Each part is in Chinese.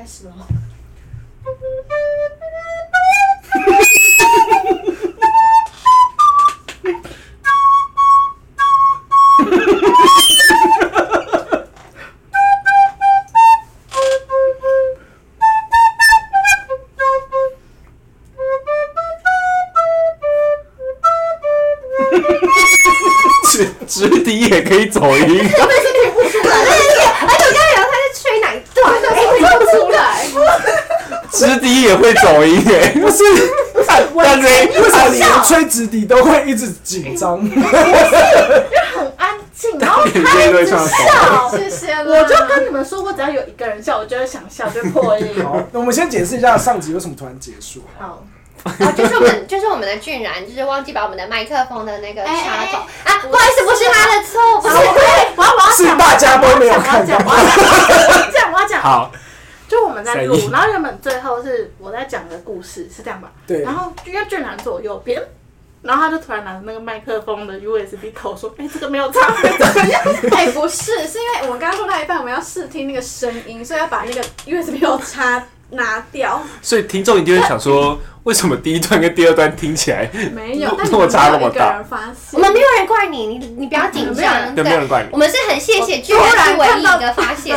开始了。直直笛也可以走音，我也是听不出来，而且我刚才以为他在吹哪一段，但是听不出来。直笛也会走音哎，不是，我感觉为什么你连吹直笛都会一直紧张？因为很安静，然后他一直笑。谢谢。我就跟你们说过，只要有一个人笑，我就会想笑，就破音。好，那我们先解释一下上集为什么突然结束。好。啊，就是我们，就是我们的俊然，就是忘记把我们的麦克风的那个插头啊，不好意思，不是他的错，不是，我要我要讲，是大家都没有看到。我要讲，我要讲。好，就我们在录，然后原本最后是我在讲的故事，是这样吧？对。然后因为俊男坐我右边，然后他就突然拿着那个麦克风的 USB 口说：“哎，这个没有插，怎么样？”哎，不是，是因为我们刚刚录到一半，我们要试听那个声音，所以要把那个 USB 口插拿掉。所以听众一定会想说。为什么第一段跟第二段听起来 没有落差那么大？我们没有人怪你，你你不要紧张。对，没有人怪你。我们是很谢谢居然是唯一一个发现。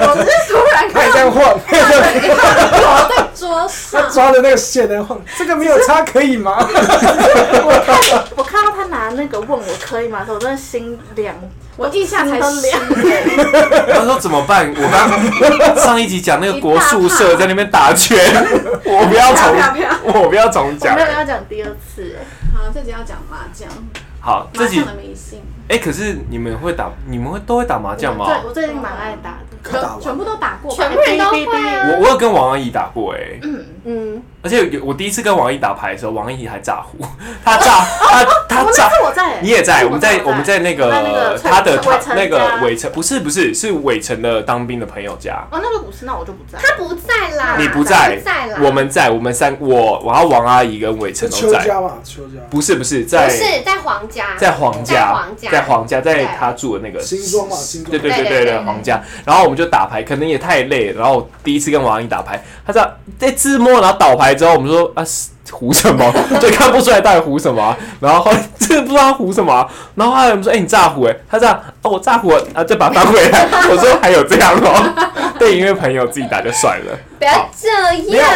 我们是突然看这样晃，我在桌上，他抓的那个线在晃，这个没有差可以吗？我看我看到他拿那个问我可以吗？我真的心凉，我一下才凉。他说怎么办？我刚上一集讲那个国宿舍在那边打拳，我不要重。我不要重讲，我没有要讲第二次。好，这集要讲麻将。好，这集的迷信。哎，可是你们会打？你们会都会打麻将吗？对，我最近蛮爱打的。全部都打过，全部人都会。我我有跟王阿姨打过，哎，嗯嗯。而且有我第一次跟王阿姨打牌的时候，王阿姨还炸胡，他炸，他他炸。我在，你也在，我们在我们在那个他的那个伟成，不是不是是伟成的当兵的朋友家。哦，那个不是，那我就不在。他不在啦，你不在，我们在，我们三我，然后王阿姨跟伟成都在。家嘛，邱家。不是不是在，不是在皇家，在皇家，在皇家，在他住的那个新庄嘛，新庄。对对对对对，皇家。然后我们就打牌，可能也太累。然后第一次跟王阿姨打牌，他在在自摸，然后倒牌之后，我们说啊。胡什么？就看不出来到底胡什么，然后后来真的不知道他胡什么，然后后来我们说：“哎、欸，你炸胡哎！”他这样哦，我炸胡啊，再把它翻回来。我说：“还有这样哦。”对，因为朋友自己打就算了。不要这样。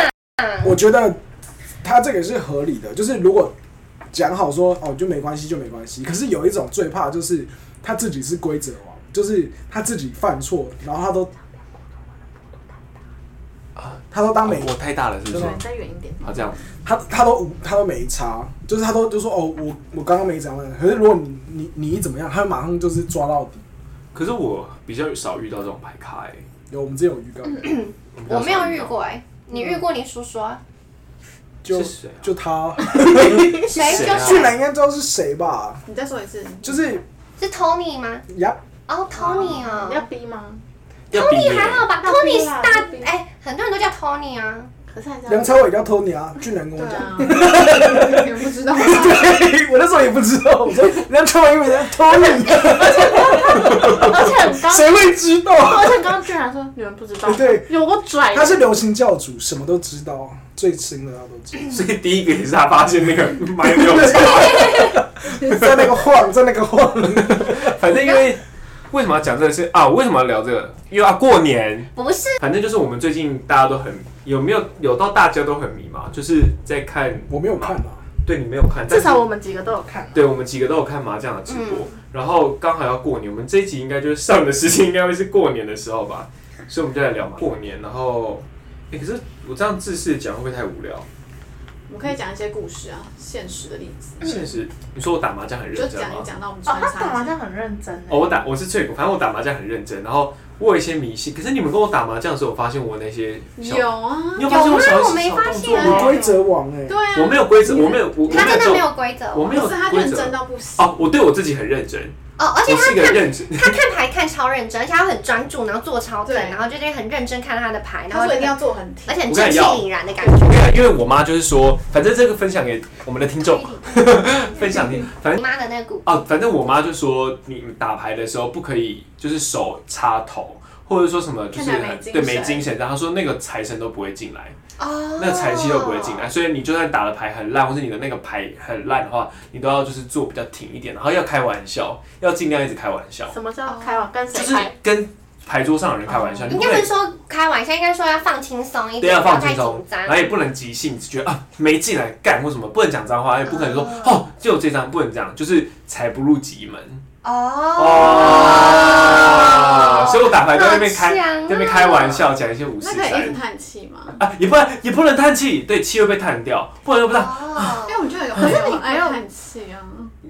我觉得他这个是合理的，就是如果讲好说哦，就没关系，就没关系。可是有一种最怕就是他自己是规则王，就是他自己犯错，然后他都。他都当没我太大了，是不是？再远一点。好，这样。他他都他都没差，就是他都就说哦，我我刚刚没怎样。可是如果你你你一怎么样，他马上就是抓到底。可是我比较少遇到这种牌咖哎。有，我们之前有遇到。我没有遇过哎，你遇过？你说说。就就他。谁？就俊然应该知道是谁吧？你再说一次。就是。是 Tony 吗？呀。哦，Tony 啊。要逼吗？Tony 还好吧，Tony 是大哎，很多人都叫 Tony 啊。可是还是梁朝伟叫 Tony 啊，俊男跟我讲。你们不知道？对，我那时候也不知道。我说梁朝伟以为叫 Tony，而且很刚谁会知道？而且刚刚俊然说你们不知道，对，有个拽。他是流行教主，什么都知道，最新的他都知道。所以第一个也是他发现那个麦没有 插，在那个晃，在那个晃，反正因为。为什么要讲这个事啊？为什么要聊这个？因为啊，过年不是，反正就是我们最近大家都很有没有有到大家都很迷茫，就是在看。我没有看嘛，对你没有看，至少我们几个都有看。对，我们几个都有看麻将的直播。然后刚好要过年，我们这一集应该就是上的时间应该会是过年的时候吧，所以我们就来聊嘛过年。然后，哎，可是我这样自私讲会不会太无聊？我可以讲一些故事啊，现实的例子。现实，你说我打麻将很认真吗？就讲一讲到我们哦，他打麻将很认真。哦，我打我是脆骨，反正我打麻将很认真。然后我有一些迷信，可是你们跟我打麻将的时候，我发现我那些有啊，有吗？我没发现啊。规则王哎，对啊，我没有规则，我没有，我他真的没有规则，我没有他认真到不行。哦，我对我自己很认真。哦，而且他看他看牌看超认真，而且他很专注，然后做超正，然后就是很认真看他的牌，然后一定要做很，而且很正气凛然的感觉。因为我妈就是说，反正这个分享给我们的听众，分享给 反正你妈的那个股哦，反正我妈就说，你打牌的时候不可以就是手插头，或者说什么就是对没精神，然后说那个财神都不会进来，哦，那个财气都不会进来，所以你就算打的牌很烂，或是你的那个牌很烂的话，你都要就是做比较挺一点，然后要开玩笑，要尽量一直开玩笑，什么叫开玩？跟谁就是开？跟牌桌上的人开玩笑，你不能应该不是说开玩笑，应该说要放轻松一对，点，要不要太放轻松紧，张然。后也不能急性子，觉得啊没进来干或什么，不能讲脏话，也不可能说哦就有这张，不能这样，就是财不入急门。哦，所以我打牌在那边开，啊在那边开玩笑，讲一些五四那可以一直三叹气吗？啊，也不能也不能叹气，对，气会被叹掉，不然又不知道。哦因为我觉得有朋友哎呦叹气啊。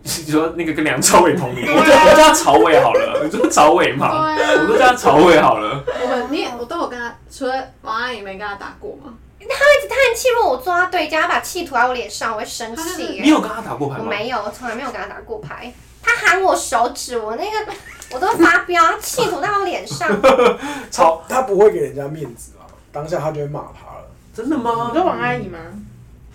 你说那个跟梁朝伟同名，我叫他朝伟好了，你说朝伟嘛，对啊我都叫他朝伟好了。我你我都有跟他，除了王阿姨没跟他打过吗？他一直叹气，如果我坐他对家，他把气吐在我脸上，我会生气。你有跟他打过牌吗？我没有，我从来没有跟他打过牌。他喊我手指，我那个我都发飙，他气吐在我脸上。超他不会给人家面子啊，当下他就会骂他了。真的吗？你说王阿姨吗？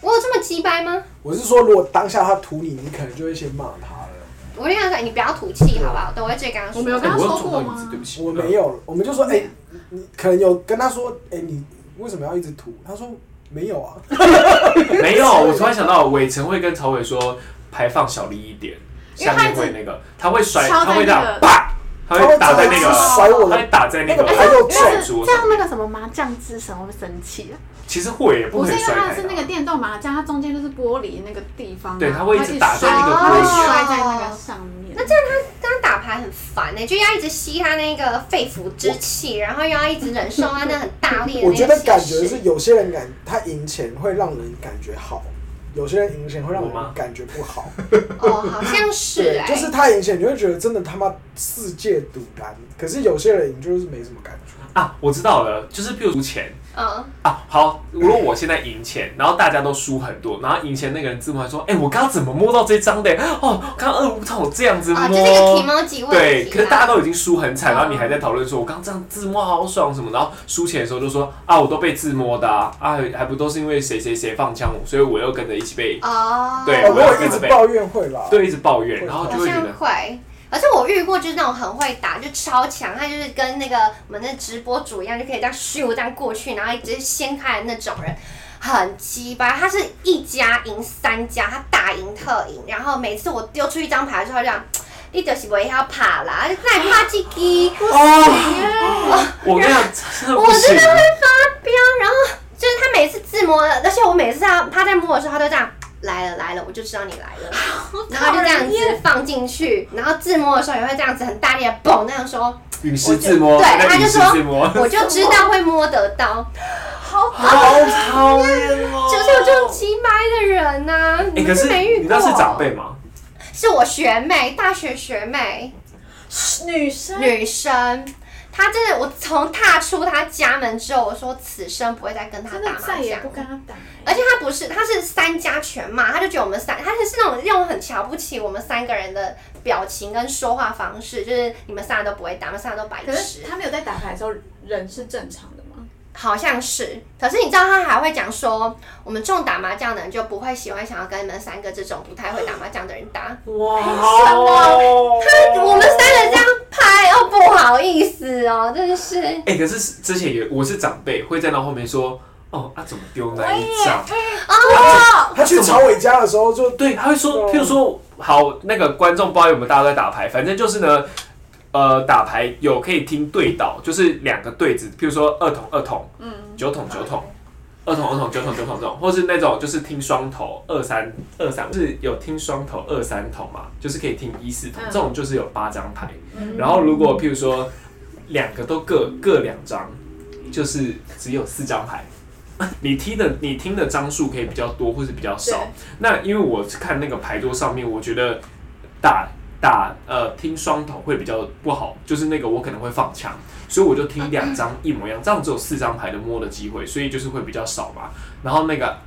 我有这么鸡掰吗？我是说，如果当下他吐你，你可能就会先骂他了。我就跟他说，你不要吐气，好不好？等我会直接跟他说。我没有跟他说过吗对不起。我没有，我们就说，哎、你你可能有跟他说，哎、你为什么要一直吐？他说没有啊。没有，我突然想到，伟成会跟曹伟说排放小力一点，下面会那个，他会摔，他会这样那个啪，他会打在那个，甩我，他会打在那个那个牌又牌重桌上。这样那个什么麻将之神会不会生气啊？其实会，不不是因为它是那个电动麻将，它中间就是玻璃那个地方啊，对它会一直打在那个它会玻璃摔在那个上面。那这样他这样打牌很烦呢、就要一直吸他那个肺腑之气，然后又要一直忍受他那很大力的我觉得那个感觉是。有些人感他赢钱会让人感觉好，有些人赢钱会让人我们感觉不好。哦，好像是就是他赢钱，你会觉得真的他妈世界赌单。可是有些人赢就是没什么感觉。啊，我知道了，就是譬如输钱嗯，啊。好，如果我现在赢钱，然后大家都输很多，然后赢钱那个人自摸还说：“哎、我刚刚怎么摸到这张的？哦，刚刚二五筒这样子摸。啊，就是一个 emoji 问对，题可是大家啦。都已经输很惨，然后你还在讨论说，我刚刚这样自摸好爽什么，然后输钱的时候就说啊，我都被自摸的啊，啊还不都是因为谁谁谁放枪，所以我又跟着一起被，哦，对哦，如果一直抱怨会啦。对，一直抱怨，然后就好会觉得，会。而且我遇过就是那种很会打，就超强，他就是跟那个我们那直播主一样，就可以这样咻这样过去，然后直接掀开的那种人，很鸡巴。他是一家赢三家，他大赢特赢，然后每次我丢出一张牌之后，这样，你就是不要怕啦，你再怕几支，哦，我跟你讲，真的我真的，会发飙。然后就是他每次自摸的，而且我每次他他在摸的时候，他都这样。来了来了，我就知道你来了，然后就这样子放进去，然后自摸的时候也会这样子很大力的嘣那样说，陨石自摸，对，他就说，我就知道会摸得到，好好讨厌哦，就是有这种奇掰的人呐、啊，你哎，可们是没遇过？你那是长辈吗？是我学妹，大学学妹，女生。女生。她真的，我从踏出他家门之后，我说此生不会再跟他打麻将再也不。跟他打。而且他不是，他是三家全骂，他就觉得我们三，他是那种用很瞧不起我们三个人的表情跟说话方式，就是你们三个都不会打，你们三个都白可痴是。他没有在打牌的时候，人是正常的吗？好像是，可是你知道他还会讲说，我们这种打麻将的人就不会喜欢想要跟你们三个这种不太会打麻将的人打。哇，他我们三个这样拍哦，不好意思哦，真的是。哎，可是之前有我是长辈，会站到后面说，哦，啊怎么丢那一张？哦，他去朝伟家的时候就对，他会说，哦譬如说，好，那个观众不知道有没有大家都在打牌，反正就是呢，呃，打牌有可以听对倒，就是两个对子，譬如说二筒二筒，嗯，九筒九筒，二筒二筒九筒九筒这种，或是那种就是听双头二三二三，就是有听双头二三筒嘛，就是可以听一四筒，嗯。这种就是有八张牌，然后如果譬如说两个都各各两张，就是只有四张牌。你听的你听的张数可以比较多，或是比较少。那因为我看那个牌桌上面，我觉得打打呃听双头会比较不好，就是那个我可能会放枪，所以我就听两张一模一样，这样只有四张牌的摸的机会，所以就是会比较少嘛。然后那个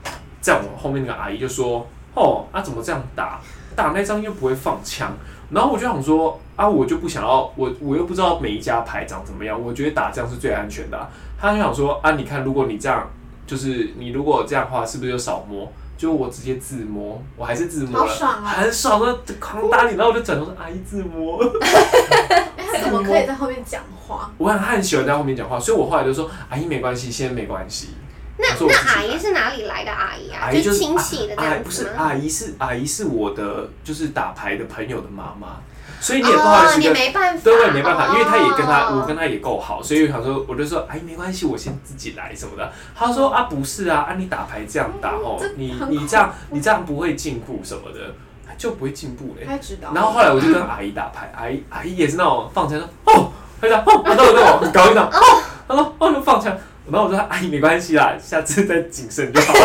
在我后面那个阿姨就说：“哦，啊怎么这样打？打那张又不会放枪。”然后我就想说：“啊，我就不想要，我我又不知道每一家牌长怎么样，我觉得打这样是最安全的啊。”他就想说：“啊，你看，如果你这样。”就是你如果这样的话，是不是就少摸？就我直接自摸，我还是自摸了，好爽啊很爽的狂打你，然后我就转头说阿姨自摸。哎，他怎么可以在后面讲话？我看他很喜欢在后面讲话，所以我后来就说：“阿姨没关系，先没关系。”那那阿姨是哪里来的阿姨啊？阿姨就是亲戚的这样子吗？不是，阿姨是阿姨是我的，就是打牌的朋友的妈妈，所以你也不好意思，你没办法，对，没办法，因为他也跟他，我跟他也够好，所以我想说，我就说，阿姨没关系，我先自己来什么的。他说啊，不是啊，啊你打牌这样打哦，你你这样你这样不会进步什么的，就不会进步嘞。然后后来我就跟 阿姨打牌，阿姨阿姨也是那种放枪说哦，他说哦，然后我跟我搞一场哦，他说哦就放枪。然后我说：“阿姨没关系啦，下次再谨慎就好了。”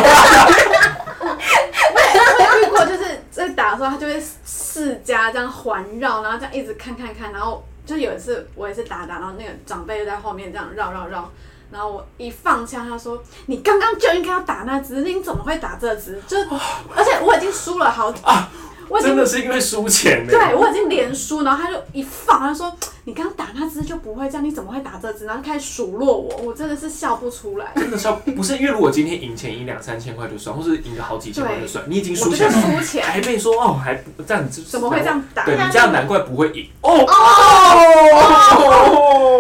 我有遇过，就是在打的时候，他就会四家这样环绕，然后这样一直看看看，然后就有一次我也是打打，然后那个长辈就在后面这样绕绕绕，然后我一放枪，他说：“你刚刚就应该要打那只，你怎么会打这只？”就而且我已经输了好几。啊真的是因为输钱呢？对，我已经连输，然后他就一放，他就说：“你刚刚打那只就不会这样，你怎么会打这只？”然后开始数落我，我真的是笑不出来。真的笑不是因为如果今天赢钱赢两三千块就算，或是赢个好几千块就算，你已经输钱了，还被说哦还不这样子，怎么会这样打？对你这样难怪不会赢哦哦，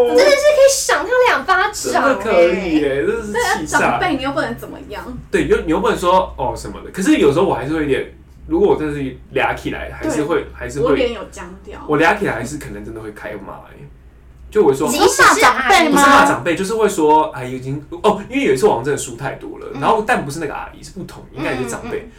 真的是可以赏他两巴掌，真的可以耶，真的是气炸。长辈你又不能怎么样？对，又你又不能说哦什么的。可是有时候我还是会有点。如果我真的是俩起来，还是会还是会，我脸有僵掉。我俩起来还是可能真的会开骂哎，就我说，你是骂长辈吗？不是骂长辈，就是会说阿姨已经哦，因为有一次我真的输太多了，然后但不是那个阿姨，是不同，应该也是长辈。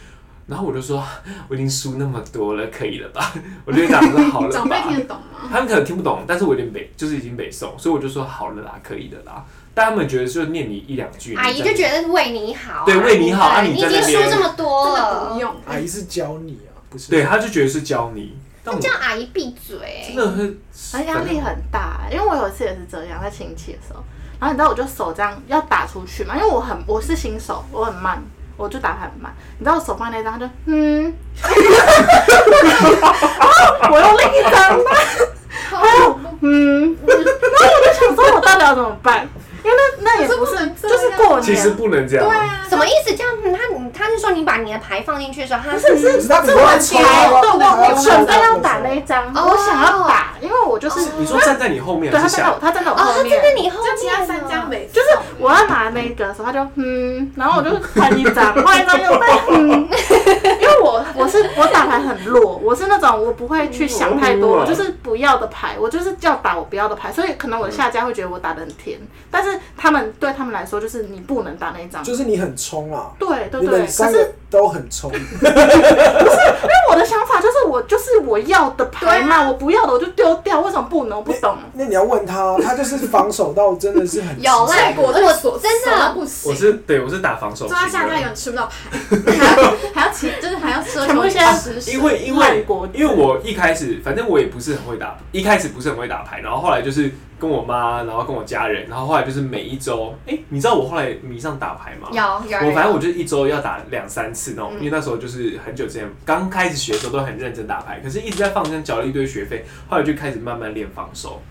然后我就说我已经输那么多了，可以了吧？我就讲说好了。长辈听得懂吗？他们可能听不懂，但是我有点北，就是已经北宋，所以我就说好了啦，可以的啦。但他们觉得就念你一两句，阿姨就觉得是为你好，对，为你好啊，你已经说这么多了，不用。阿姨是教你啊。不是对，他就觉得是教你，那叫阿姨闭嘴，真的很，他压力很大。因为我有一次也是这样，在亲戚的时候，然后你知道我就手这样要打出去嘛，因为我很我是新手，我很慢，我就打很慢。你知道我手放那张，他就嗯，我用另一张，还有嗯，然后我就想说，我到底要怎么办？因为那那也不是，就是过年，其实不能这样。对啊，什么意思？这样他他是说你把你的牌放进去的时候，他是是是，我牌，我准备要打那一张，我想要打，因为我就是你说站在你后面，对，他站在他站在我后面，站在你后面，其他三张没，就是我要拿那个的时候，他就嗯，然后我就 换一张，换一张又再嗯，因为我我是我打牌很弱，我是那种我不会去想太多，我就是不要的牌，我就是要打我不要的牌，所以可能我的下家会觉得我打的很甜，但是。他们对他们来说，就是你不能打那一张，就是你很冲啊。对对对，可是都很冲。不是，因为我的想法就是我就是我要的牌嘛，我不要的我就丢掉，为什么不能？我不懂。那你要问他，他就是防守到真的是很有赖我，我真的不行。我是对，我是打防守。抓下家永远吃不到牌，还要还要起，就是还要奢求一些。因为因为因为我一开始反正我也不是很会打，一开始不是很会打牌，然后后来就是。跟我妈，然后跟我家人，然后后来就是每一周，哎，你知道我后来迷上打牌吗？有有。我反正我就一周要打两三次那种，因为那时候就是很久之前刚开始学的时候都很认真打牌，可是一直在放生，缴了一堆学费，后来就开始慢慢练防守。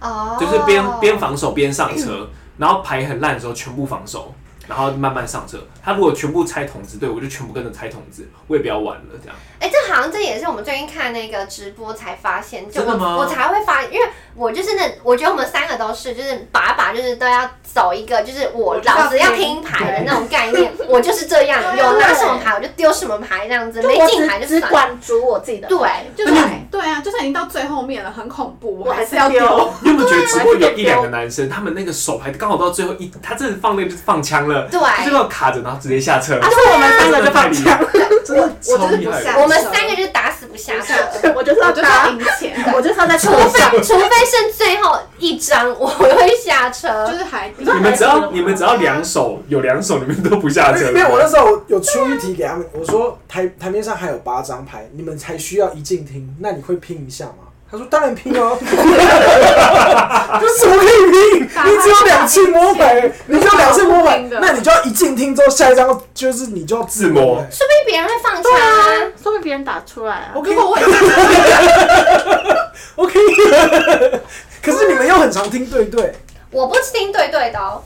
哦。就是边边防守边上车，然后牌很烂的时候全部防守。然后慢慢上车，他如果全部拆筒子，对，我就全部跟着拆筒子，我也不要玩了，这样。哎，这好像这也是我们最近看那个直播才发现，就我我才会发，因为我就是那，我觉得我们三个都是，就是把把就是都要走一个，就是我老子要听牌的那种概念，我就是这样，有拿什么牌我就丢什么牌，这样子，没进牌就只管足我自己的。对，就是对啊，就算已经到最后面了，很恐怖，我还是要丢。你有没有觉得直播有一两个男生，他们那个手牌刚好到最后一，他真的放那个就放枪了。对，就这样卡着，然后直接下车。啊，是我们三个就放枪，真的超厉害。我们三个就是打死不下车。我就是要打赢钱，我就是要在车上。除非剩最后一张，我会下车。就是还你们只要你们只要两手有两手，你们都不下车。因为我那时候有出一题给他们，我说台台面上还有八张牌，你们才需要一进厅，那你会拼一下吗？他说：“当然拼哦，这什么可以拼？你只有两次摸牌，你只有两次摸牌，那你就要一进厅之后，下一张就是你就要自摸。说不定别人会放枪啊，说不定别人打出来啊。如果我，OK，可是你们又很常听对对，我不听对对的哦。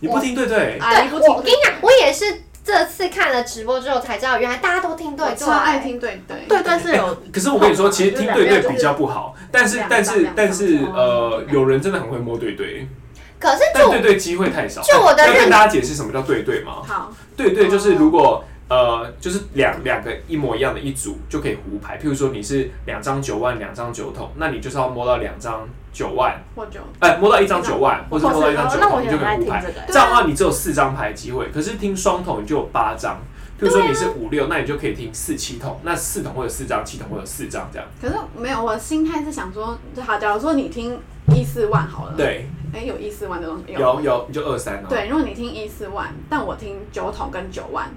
你不听对对？对，我我跟你讲，我也是。”这次看了直播之后才知道，原来大家都听对对，超爱听对对。对对是有，可是我跟你说，其实听对对比较不好，但是但是但是呃，有人真的很会摸对对，可是就但对对机会太少。就我的认要跟大家解释什么叫对对吗？好，对对就是如果呃就是两两个一模一样的一组就可以胡牌，譬如说你是两张九万，两张九筒，那你就是要摸到两张九万，或九。哎，摸到一张九万，或者摸到一张九筒，哦那我也你就可以胡牌。这。样的话，你只有四张。牌机会，可是听双筒你就有八张。譬如说你是五六，那你就可以听四七筒，那四筒会有四张，七筒会有四张这样。可是没有，我的心态是想说，就好，假如说你听一四万好了，，对，哎，有一四万的东西有有你就二三哦。对，如果你听一四万，但我听九筒跟九万，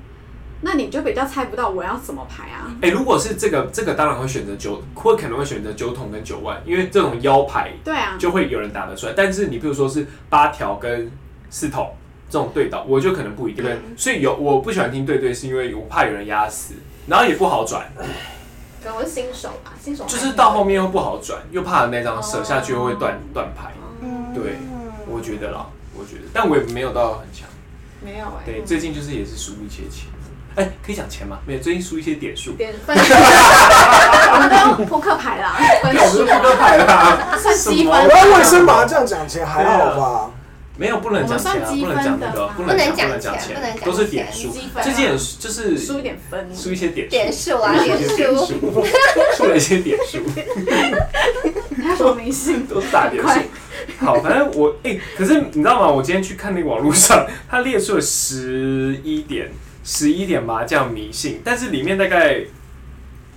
那你就比较猜不到我要怎么排啊。哎、如果是这个，这个当然会选择九，会可能会选择九筒跟九万，因为这种腰牌对啊，就会有人打得出来。但是你比如说是八条跟四筒这种对倒，我就可能不一定。嗯所以有我不喜欢听对对，是因为我怕有人压死，然后也不好转，可能我是新手吧，新手就是到后面又不好转，又怕那张射下去又会断断牌。嗯对，我觉得啦，我觉得，但我也没有到很强。没有哎，对，最近就是也是输一些钱。哎、可以讲钱吗？没有，最近输一些点数。点分，我们都用扑克牌啦，分我们是数扑克牌啦，算积什么？分我要卫生麻将讲钱还好吧？没有，不能讲钱啊，不能讲那个，不能讲，不能讲钱不能讲都是点数。最近就是输一点分，输一些点点数，数啊，点数。输了一些点数，还有什么迷信？都是大点数。好，反正我哎、可是你知道吗？我今天去看那个网络上，他列出了十一点，十一点麻将迷信，但是里面大概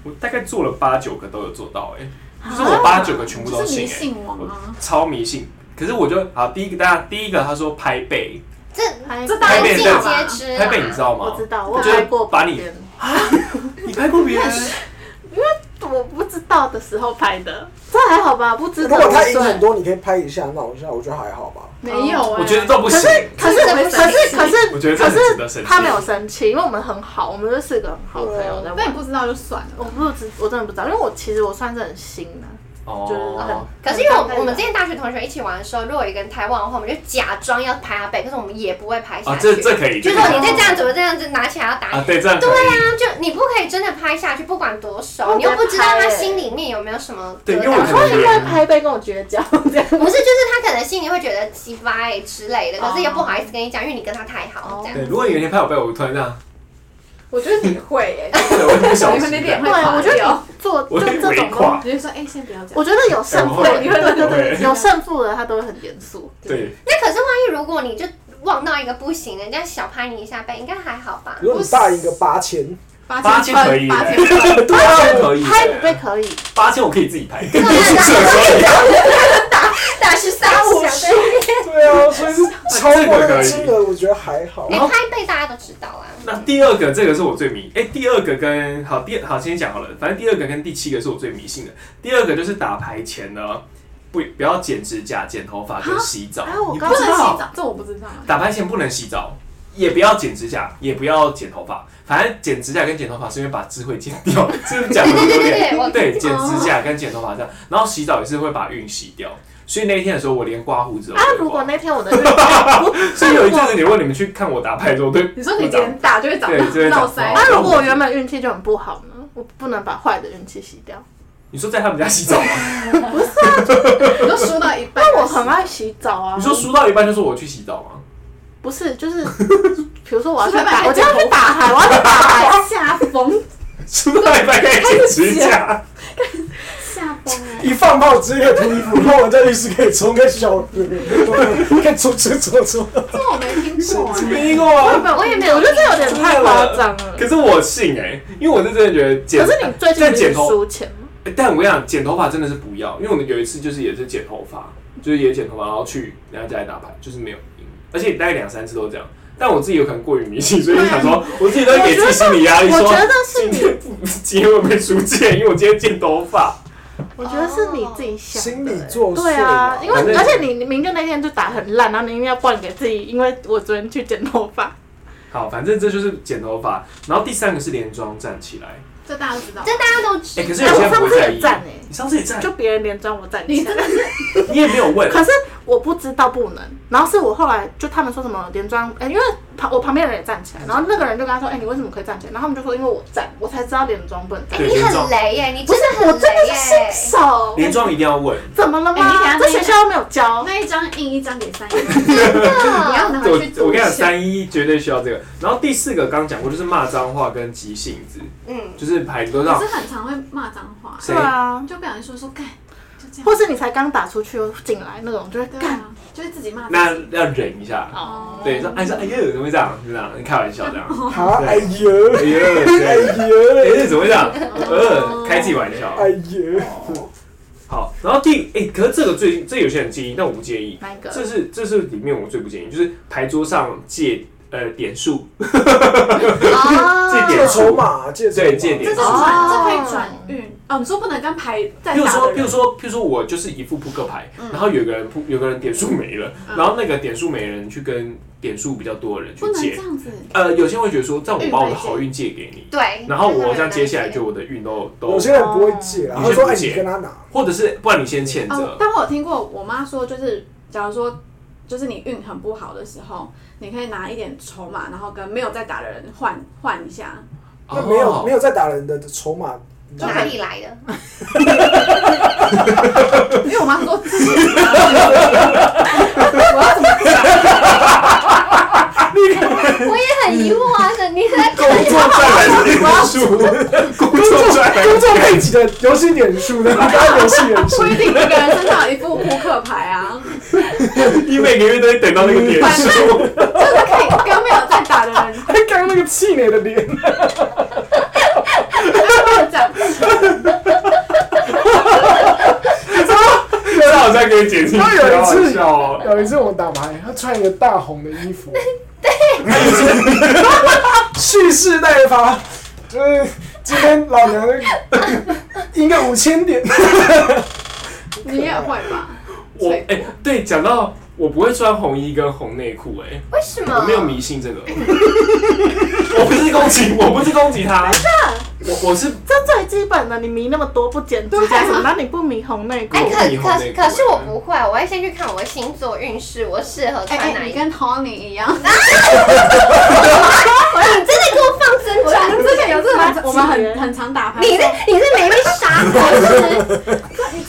我大概做了八九个都有做到、哎，就是我八九个全部都是迷信、哎！超迷信。可是我就好，第一个大家第一个他说拍背，这这大家拍背尽皆。拍背你知道吗？我知道，我拍过把你别人你拍过别人？因为我不知道的时候拍的，这还好吧？不知道如果他赢很多，你可以拍一下闹一下，我觉得还好吧。没有哎，我觉得都不行。可是可是可是可是我觉得这可很值得生气是他没有生气，因为我们很好，我们是四个很好的朋友在玩。那你不知道就算了。我不知，我真的不知道，因为我其实我算是很新的，就是很哦，。可是因为我们之前大学同学一起玩的时候，如果有一个人太忘的话，我们就假装要拍他背，可是我们也不会拍下啊，去。这这可以。就是说你再这样子，我这样子拿起来要打啊，你。对，这样可以。对啊，就你不可以真的拍下去，不管多熟，你又不知道他心里面有没有什么。对因为我可能所以因为拍背跟我绝交这样。不是，就是他可能心里会觉得奇怪之类的，可是又不好意思跟你讲，因为你跟他太好这样。对，如果有一天拍我背，我突然这样，我觉得你会耶，对，我会不小心你会那点对，会垮我觉得掉你做 就这种你就说哎，先不要讲。我觉得有胜负的，哎我会对对对有胜负的他都会很严肃。对，那可是万一如果你就忘到一个不行，人家小拍你一下背，应该还好吧？如果你大一个八千，八八千可以八千可以，拍不背可以，八千我可以自己拍，跟读宿舍的时候一样。大师三五十，对啊，所以是超过那个金额，我觉得还好。哎，拍背大家都知道啊。那第二个这个是我最迷，哎、第二个跟好第好先讲好了，反正第二个跟第七个是我最迷信的。第二个就是打牌前呢，不不要剪指甲、剪头发跟洗澡，啊我刚你不知道不能洗澡，这我不知道。打牌前不能洗澡，也不要剪指甲，也不要剪头发。反正剪指甲跟剪头发是因为把智慧剪掉，是不是讲的有点对？剪指甲跟剪头发这样，然后洗澡也是会把运洗掉。所以那一天的时候，我连刮胡子都啊如果那天我的运 所以有一阵子，你问你们去看我打牌的时候，对，你说你脸打就会长对就会长络腮包啊，如果我原本运气就很不好呢，我不能把坏的运气洗掉。你说在他们家洗澡吗？不是啊你都输到一半。但我很爱洗澡啊。你说输到一半就是我去洗澡吗？不是，就是比如说我要去打，我就要去打牌，我要去打牌。下风，输到一半开始剪指甲，一放炮直接可以脱衣服，然后我在浴室可以冲个小，可以冲冲冲冲。这我没听过哎。没过啊。我也没有我觉得这有点太夸张了。可是我信哎、因为我是真的觉得剪，可是你最近不是但剪头，输钱但我跟你讲，剪头发真的是不要，因为我们有一次就是也是剪头发，就是也剪头发，然后去人家家里打牌，就是没有赢，而且大概两三次都这样。但我自己有可能过于迷信，所以就想说，我自己都会给自己心理压力，说我觉得是你今天今天会不会输钱？因为我今天剪头发。我觉得是你自己想的、心理作祟对啊，因为而且你你明就那天就打很烂，然后你一定要灌给自己，因为我昨天去剪头发。好，反正这就是剪头发。然后第三个是连装站起来。这大家都知道这。大家都知哎、可是哎有些人我上次不会在意。也站哎、你上次也站，就别人连装我站起来你真的。是你也没有问。可是我不知道不能，然后是我后来就他们说什么连庄，哎、欸，因为旁我旁边人也站起来，然后那个人就跟他说，哎、欸，你为什么可以站起来？然后他们就说，因为我站，我才知道连庄不能站。你很雷耶，你不是真的很我真的是。新手，连庄一定要问。怎么了吗？下这学校又没有教。那一张印一张给三一，你要拿我回去我跟你讲，三一绝对需要这个。然后第四个刚讲过，就是骂脏话跟急性子，嗯，就是排多少可是很常会骂脏话，谁对啊，就不小心说说干，就这样。或是你才刚打出去又进来那种，就会干。啊，就是自己骂自己。那要忍一下。哦，对，说哎说哎呦，怎么会这样？就这样，开玩笑这样。好，哎呦，哎呦，哎对，呦，哎怎么会这样？呃，开自己玩笑。哎呦，好，然后第哎，可是这个最这有些人介意，但我不介意。哪一个？这是这是里面我最不建议，就是牌桌上借呃点数，哦这点借筹码，借筹码。对借点这是这可以转运。哦。你说不能跟牌在譬如说，打的人，譬如说，譬如说我就是一副扑克牌，嗯。然后有个人扑，有个人点数没了，嗯。然后那个点数没人去跟点数比较多的人去借不能这。样子。呃，有些人会觉得说，这样我把我的好运借给你，对，然后我这样接下来就我的运都都有，些人不会借啊，哦他说哎，有些不借。你跟他拿，或者是不然你先欠哦着，，但我有听过我妈说，就是假如说，就是你运很不好的时候，你可以拿一点筹码，然后跟没有在打的人换换一下。那没有没有，有在打人的筹码，哪里来的？因为我妈说自己，我要怎么讲？我也很疑惑啊，你在工作赚来的点数，工作赚来工作的配给的游戏点数的，刚刚游戏点数不，一定每个人身上有一副扑克牌啊，你每个月都会等到那个点数，的人他刚刚那个气馁的脸，这样。这好像可以剪进去，他有一次。有一次我们打牌，他穿一个大红的衣服，对，蓄势待发，就是今天老娘赢个五千点，你也会吧？我哎、对，讲到我不会穿红衣跟红内裤，哎，为什么？我没有迷信这个，我不是攻击，我不是攻击他，我我是这最基本的，你迷那么多不剪指甲什么，那你不迷红内哎、裤？哎可可可是我不会，我会先去看我的星座运势，我适合穿哪一个。你跟 Tony 一样，你真的给我放生我们？之前有这种，我们很很常打牌。你是你是没被杀过是？你真的有一次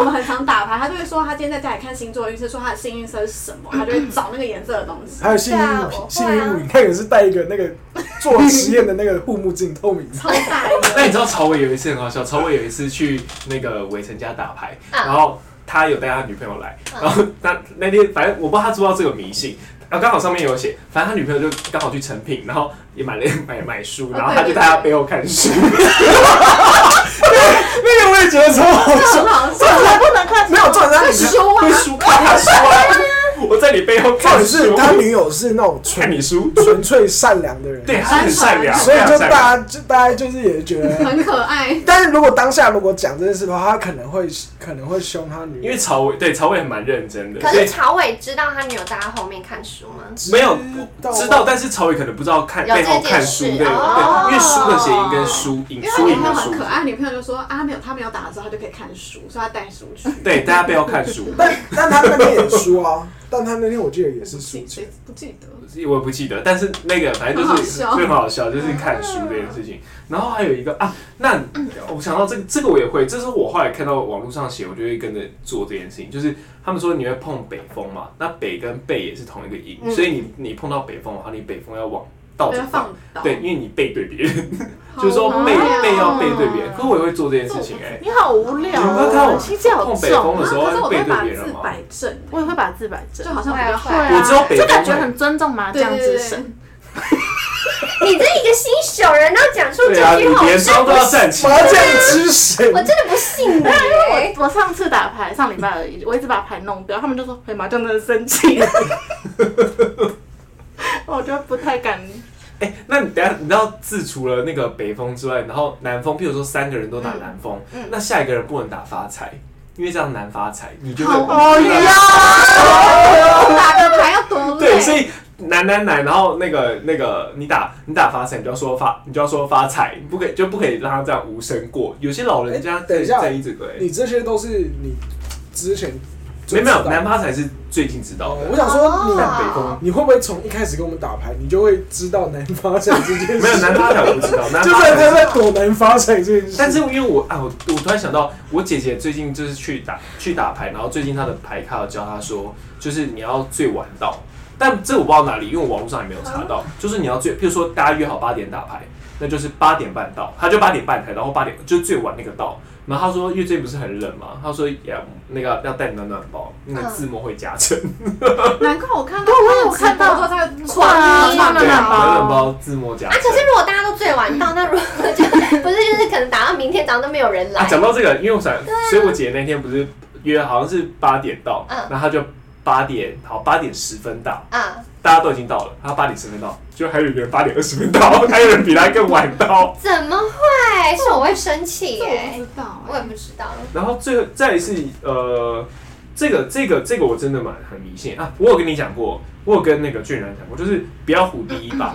我们很常打牌，他就会说他今天在家里看星座运势，说他的幸运色是什么，他就会找那个颜色的东西。还有幸运物品，幸运物品，他也是戴一个那个做实验的那个护目镜，透明的。超大一 那你，知道曹伟有一次很好笑，曹伟有一次去那个伟成家打牌，嗯然后他有带他女朋友来，然后那那天反正我不知道他知不知道这个迷信，然后刚好上面有写，反正他女朋友就刚好去成品，然后也买了 买买书，然后他就在他背后看书，那个我也觉得超好笑，很好笑。我不能看没有重点会是，输啊，会输看他书啊，我在你背后重看点是他，女友是那种看你纯书，纯粹善良的人，对，他很善良，所以就大家就大家就是也觉得。很可爱。但是如果当下如果讲这件事的话，他可能会可能会凶他女友，因为曹伟对曹伟蛮认真的，可是曹伟知道他女友在他后面看书吗？没有道知道，但是曹伟可能不知道看背后看书，对因为书的谐音跟输赢因为他女朋友很可爱，女朋友就说啊，他没有他没有打的时候，他就可以看书，所以他带书去。对，大家背后看书。但但他那边也书啊，但他那天我记得也是输钱谁。不记得？我也不记得，但是那个反正就是很好笑就很好笑，就是看书这件事情。然后还有一个啊，那我想到这个这个我也会，这是我后来看到网络上写，我就会跟着做这件事情。就是他们说你会碰北风嘛，那北跟背也是同一个音，嗯所以你你碰到北风的话，你北风要往倒着放。对，因为你背对别人，就是说背背要背对别人。可是我也会做这件事情哎、你好无聊你不要看我哦，心机好碰北重啊。风的时候可是我背对会把字别人嘛。摆正，我也会把字摆正，就好像比较会啊会。我只有北就感觉很尊重麻将之神。你这一个新手人，然后讲出这句话，我连真的不招都要站起麻。将之神我，真的不信你 欸。我我上次打牌，上礼拜而已，我一直把牌弄掉，他们就说：“哎，麻将真的生气了。”我就不太敢。哎、那你等下，你知道自除了那个北风之外，然后南风，譬如说三个人都打南风，嗯嗯那下一个人不能打发财，因为这样难发财，你就会好哦对啊呀，打个牌要多累。对，所以难难难，然后那个那个你打你打发财，你就要说发，你就要说发财，你不可以就不可以让他这样无声过。有些老人家哎等一下你这些都是你之前没有没有，南方才是最近知道哦，的。我想说你哦北风你会不会从一开始跟我们打牌，你就会知道南发财这件事？没有南发财我不知道，南就发财算他在躲南发财这件事。但是因为我啊，我我突然想到，我姐姐最近就是去打去打牌，然后最近她的牌咖有教她说，就是你要最晚到，但这我不知道哪里，因为我网络上也没有查到，就是你要最，譬如说大家约好八点打牌，那就是八点半到，她就八点半才，然后八点就是最晚那个到。然后他说，因为最近不是很冷嘛，他说要那个要带暖暖包，那个字幕会加成，难怪我看到我有看到直播都在狂穿一对，穿暖暖包。暖暖包字幕加啊，成。可是如果大家都最晚到，那如果就不是就是可能打到明天早上都没有人来。啊，，讲到这个，因为我想，所以我姐那天不是约好像是八点到，嗯。然后他就八点好八点十分到，啊，大家都已经到了，他八点十分到，就还有一个人八点二十分到，还有人比他更晚到。怎么会？是我会生气耶不，知道我也欸，不知道。然后最后再一次呃，这个这个这个我真的蛮很迷信啊！我有跟你讲过，我有跟那个俊然讲过，就是不要虎第一把，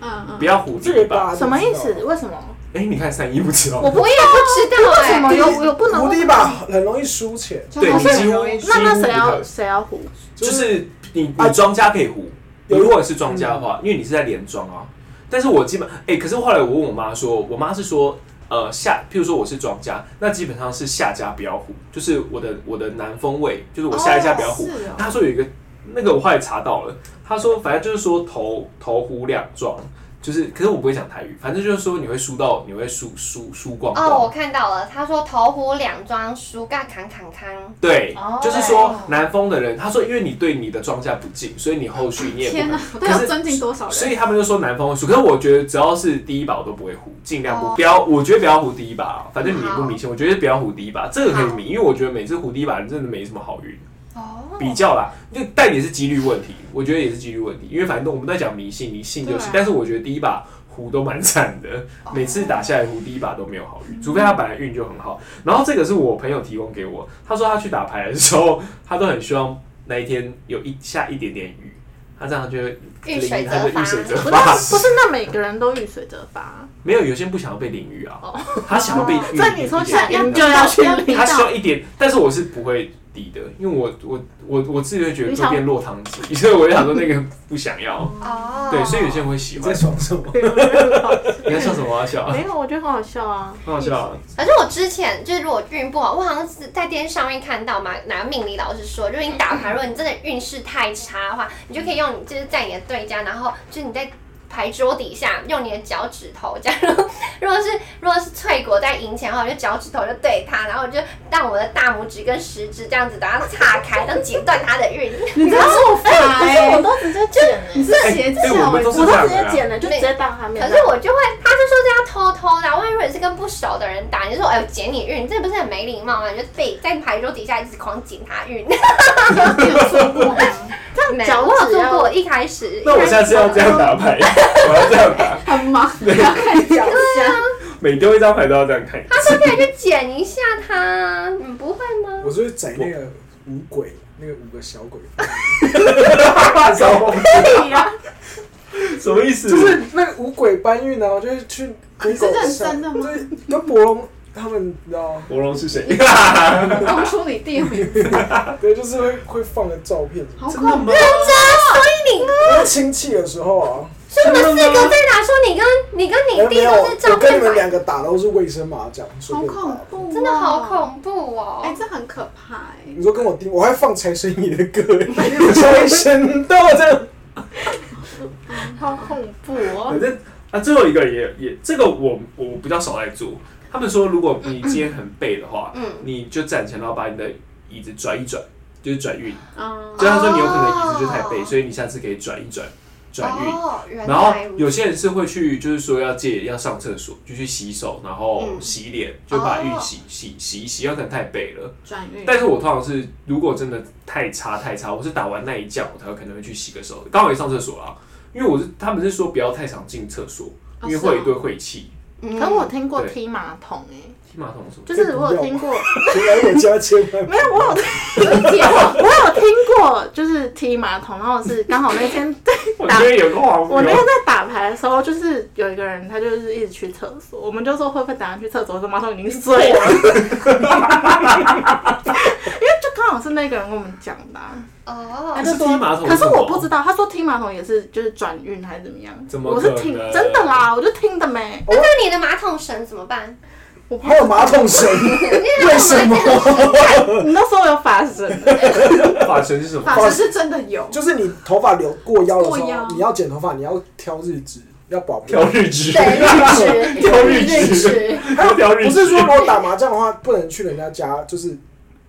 嗯嗯，不要虎第这个一把。把什么意思？？为什么？哎，你看三一不知道我不我也不知道为什么哎，有有不能胡第一把很容易输钱，对几乎容易那那谁要谁要胡？就是你啊你庄家可以胡，你有如果是庄家的话，因为你是在连庄啊。但是我基本哎、可是后来我问我妈说，我妈是说，呃下，譬如说我是庄家，那基本上是下家不要胡，就是我的我的南风位，就是我下一家不要胡。哦哦她说有一个那个我后来查到了，她说反正就是说头头胡两庄，就是可是我不会讲台语，反正就是说你会输到你会输输输光光。哦，我看到了，他说头胡两庄，输嘎扛扛扛。对，哦就是说南风的人，他说因为你对你的庄家不敬，所以你后续你也不天哪能，我都要尊敬多少人？所以他们就说南方会输，可是我觉得只要是第一把我都不会胡，尽量不、哦不要，我觉得不要胡第一把，反正你不好迷信，我觉得不要胡第一把，这个可以好迷，因为我觉得每次胡第一把人真的没什么好运，哦，比较啦，就但也是几率问题，我觉得也是几率问题，因为反正我们在讲迷信，迷信就信，对啊但是我觉得第一把胡都蛮惨的，每次打下来胡第一把都没有好运，除非他本来运就很好。然后这个是我朋友提供给我，他说他去打牌的时候，他都很希望那一天有一下一点点雨，他这样就会遇水他就则发遇水则不是发。不是，那每个人都遇水则发。没有，有些人不想要被淋雨啊，他想要被雨。所以你说下雨就要去淋他需要一点，但是我是不会滴的，因为我我我我自己会觉得你想会变落汤鸡，所以我就想说那个不想要。哦，对，所以有些人会喜你在欢。爽什么？你在笑什么啊？笑啊没，有，我觉得很好笑啊。很好笑啊。反正我之前就是如果运不好，我好像是在电视上面看到嘛，哪个命理老师说，如果你打牌，如果你真的运势太差的话，你就可以用你就是在你的对家，然后就是你在牌桌底下用你的脚趾头，假 如如果是如果是翠果在赢钱的话，我就脚趾头就对他，然后我就让我的大拇指跟食指这样子把它岔开，然后剪断他的运。你这做法不是，哎我，都直接剪你欸，是邪哎我都！直接剪了，就直接到他面。可是我就会，他就说这样偷偷的啊，万一如果是跟不熟的人打，你就说哎呦剪你运，这不是很没礼貌吗？你就被在牌桌底下一直狂剪他运。你有做过吗？没有脚我有趾做过，一开始。那我下次要这样打牌，我要这样打，很忙，对要看脚下。每丢一张牌都要这样看一他次。说可以去剪一下他，你不会吗？我就会宰那个五鬼，那个五个小鬼，可以啊，什么意思？就是那个五鬼搬运啊，我就是去 Google 你是认上真的吗就是跟博龙他们，你知道吗？博龙是谁？公出 你弟有名字，对，就是会会放个照片，好恐怖！所以你，那亲戚的时候啊，所以我们四个在打，说你跟你跟你弟都是照我跟你们，两个打都是卫生麻将，随好。恐怖，真的好。恐怖哦。哎，这很可怕哎。你说跟我弟，我还放财神爷的歌，财神到这样。好恐怖哦反。正啊，最后一个也也这个我我比较少来做。他们说，如果你今天很背的话，嗯你就站起来，然后把你的椅子转一转，就是转运。嗯，就他说你有可能椅子就太背，所以你下次可以转一转，转运。哦，然后有些人是会去，就是说要借要上厕所，就去洗手，然后嗯洗脸，就把哦运洗洗洗一洗，有可能太背了。转运。但是我通常是，如果真的太差太差，我是打完那一仗，我才有可能会去洗个手，刚好也上厕所啦。因为我是他们是说不要太常进厕所，因为会有一堆晦气。嗯可我听过对踢马桶哎，踢马桶什么？就是我有听过，回来我家千万没有我有我有听过，就是踢马桶，然后是刚好那天 对我觉得有我那天。在打牌的时候，就是有一个人，他就是一直去厕所，我们就说会不会打算去厕所？说马桶已经碎 了，因为就刚好是那个人跟我们讲的啊、哦他，就说可是踢马桶，可是我不知道，他说踢马桶也是就是转运还是怎么样？怎么我是听真的啦，我就听的没。那你的马桶神怎么办？还有马桶神，为什么？你都说我有法神，法神是什么？法神是真的有，就是你头发留过腰的时候，你要剪头发，你要挑日子，要保护。挑日子，挑日 日子，值，还有挑日子不是说如果打麻将的话，不能去人家家，就是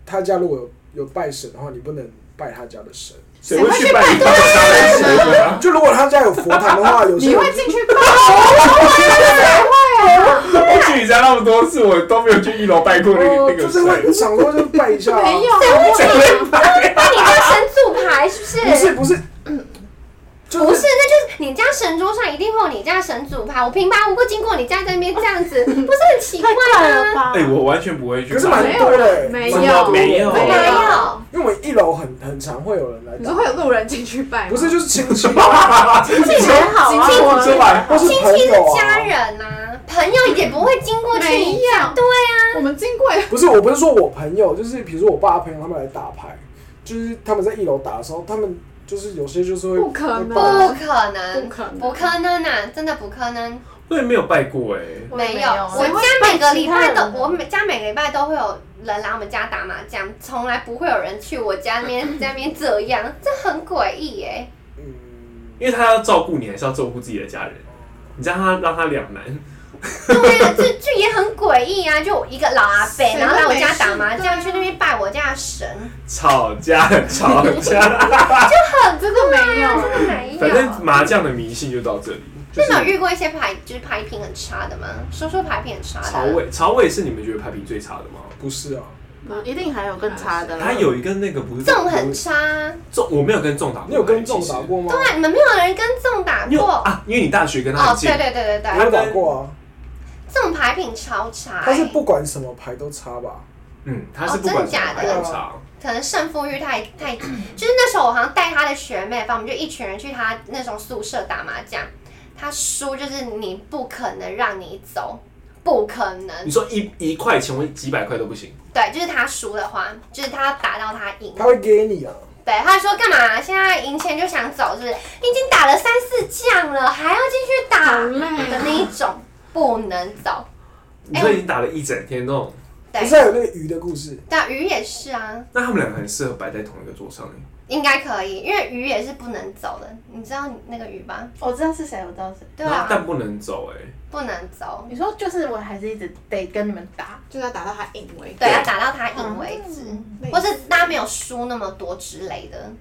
他家如果有有拜神的话，你不能拜他家的神。谁会去拜他家的神啊？就如果他家有佛堂的话，有些你人会进去拜？我去你家那么多次，我都没有去一楼拜过那个那个哦就是会神。想说就拜一下啊。没有，谁会拜？那你家神主牌是不是？不是不是，就不是，那就是你家神桌上一定会有你家神主牌。我平白无故经过你家在那边这样子，不是很奇怪吗？吧？哎，我完全不会去可是。蛮多的欸，没有没有没有，因为我们一楼很很常会有人来打你说，会有路人进去拜？不是就是亲戚，亲戚还好啊，亲戚我出来亲戚是家啊。人呐、朋友也不会经过去一样。对啊，我们经过不是，我不是说我朋友，就是比如说我爸的朋友他们来打牌，就是他们在一楼打的时候，他们就是有些就是会不可能不可能，不可能不可能啊！真的不可能。我也没有拜过哎。没有，我也没有我家每个礼拜都，我每家每个礼拜都会有人来我们家打麻将，从来不会有人去我家那边 在那边这样，这很诡异耶。嗯，因为他要照顾你，还是要照顾自己的家人，你这样他让他两难。对啊，这这也很诡异啊！就一个老阿伯，然后来我家打麻将，去那边拜我家的神，吵架，吵架，就很真的没有，真的没有。反正麻将的迷信就到这里。就是那你有遇过一些牌就是牌品很差的吗？说说牌品很差的。曹伟，曹伟是你们觉得牌品最差的吗？不是啊，一定还有更差的。他有一个那个不是粽很差，重，我没有跟重打过。你有跟重打？过吗？对啊，你们没有人跟重打过。啊？因为你大学跟他哦很，近对，对对对我有，打过啊，粽牌品超差欸。他是不管什么牌都差吧？嗯，他是不管什么牌都差。可能胜负欲太太，就是那时候我好像带他的学妹，反正我们就一群人去他那种宿舍打麻将，他输就是你不可能让你走，不可能你。说一一块钱或几百块都不行，对，就是他输的话，就是他打到他赢。他会给你啊，对，他说干嘛？现在赢钱就想走，是不是？你已经打了三四将了，还要继续打的那一种，不能走。你说已经打了一整天那种，不是，还有那个鱼的故事，但鱼也是啊，那他们两个很适合摆在同一个桌上欸应该可以，因为鱼也是不能走的。你知道那个鱼吧？我知道是谁，我知道是谁。对啊，然后但不能走哎。不能走。你说就是我还是一直得跟你们打，就是要打到他赢为止。对，要打到他赢为止，或是大家没有输那么多之类的。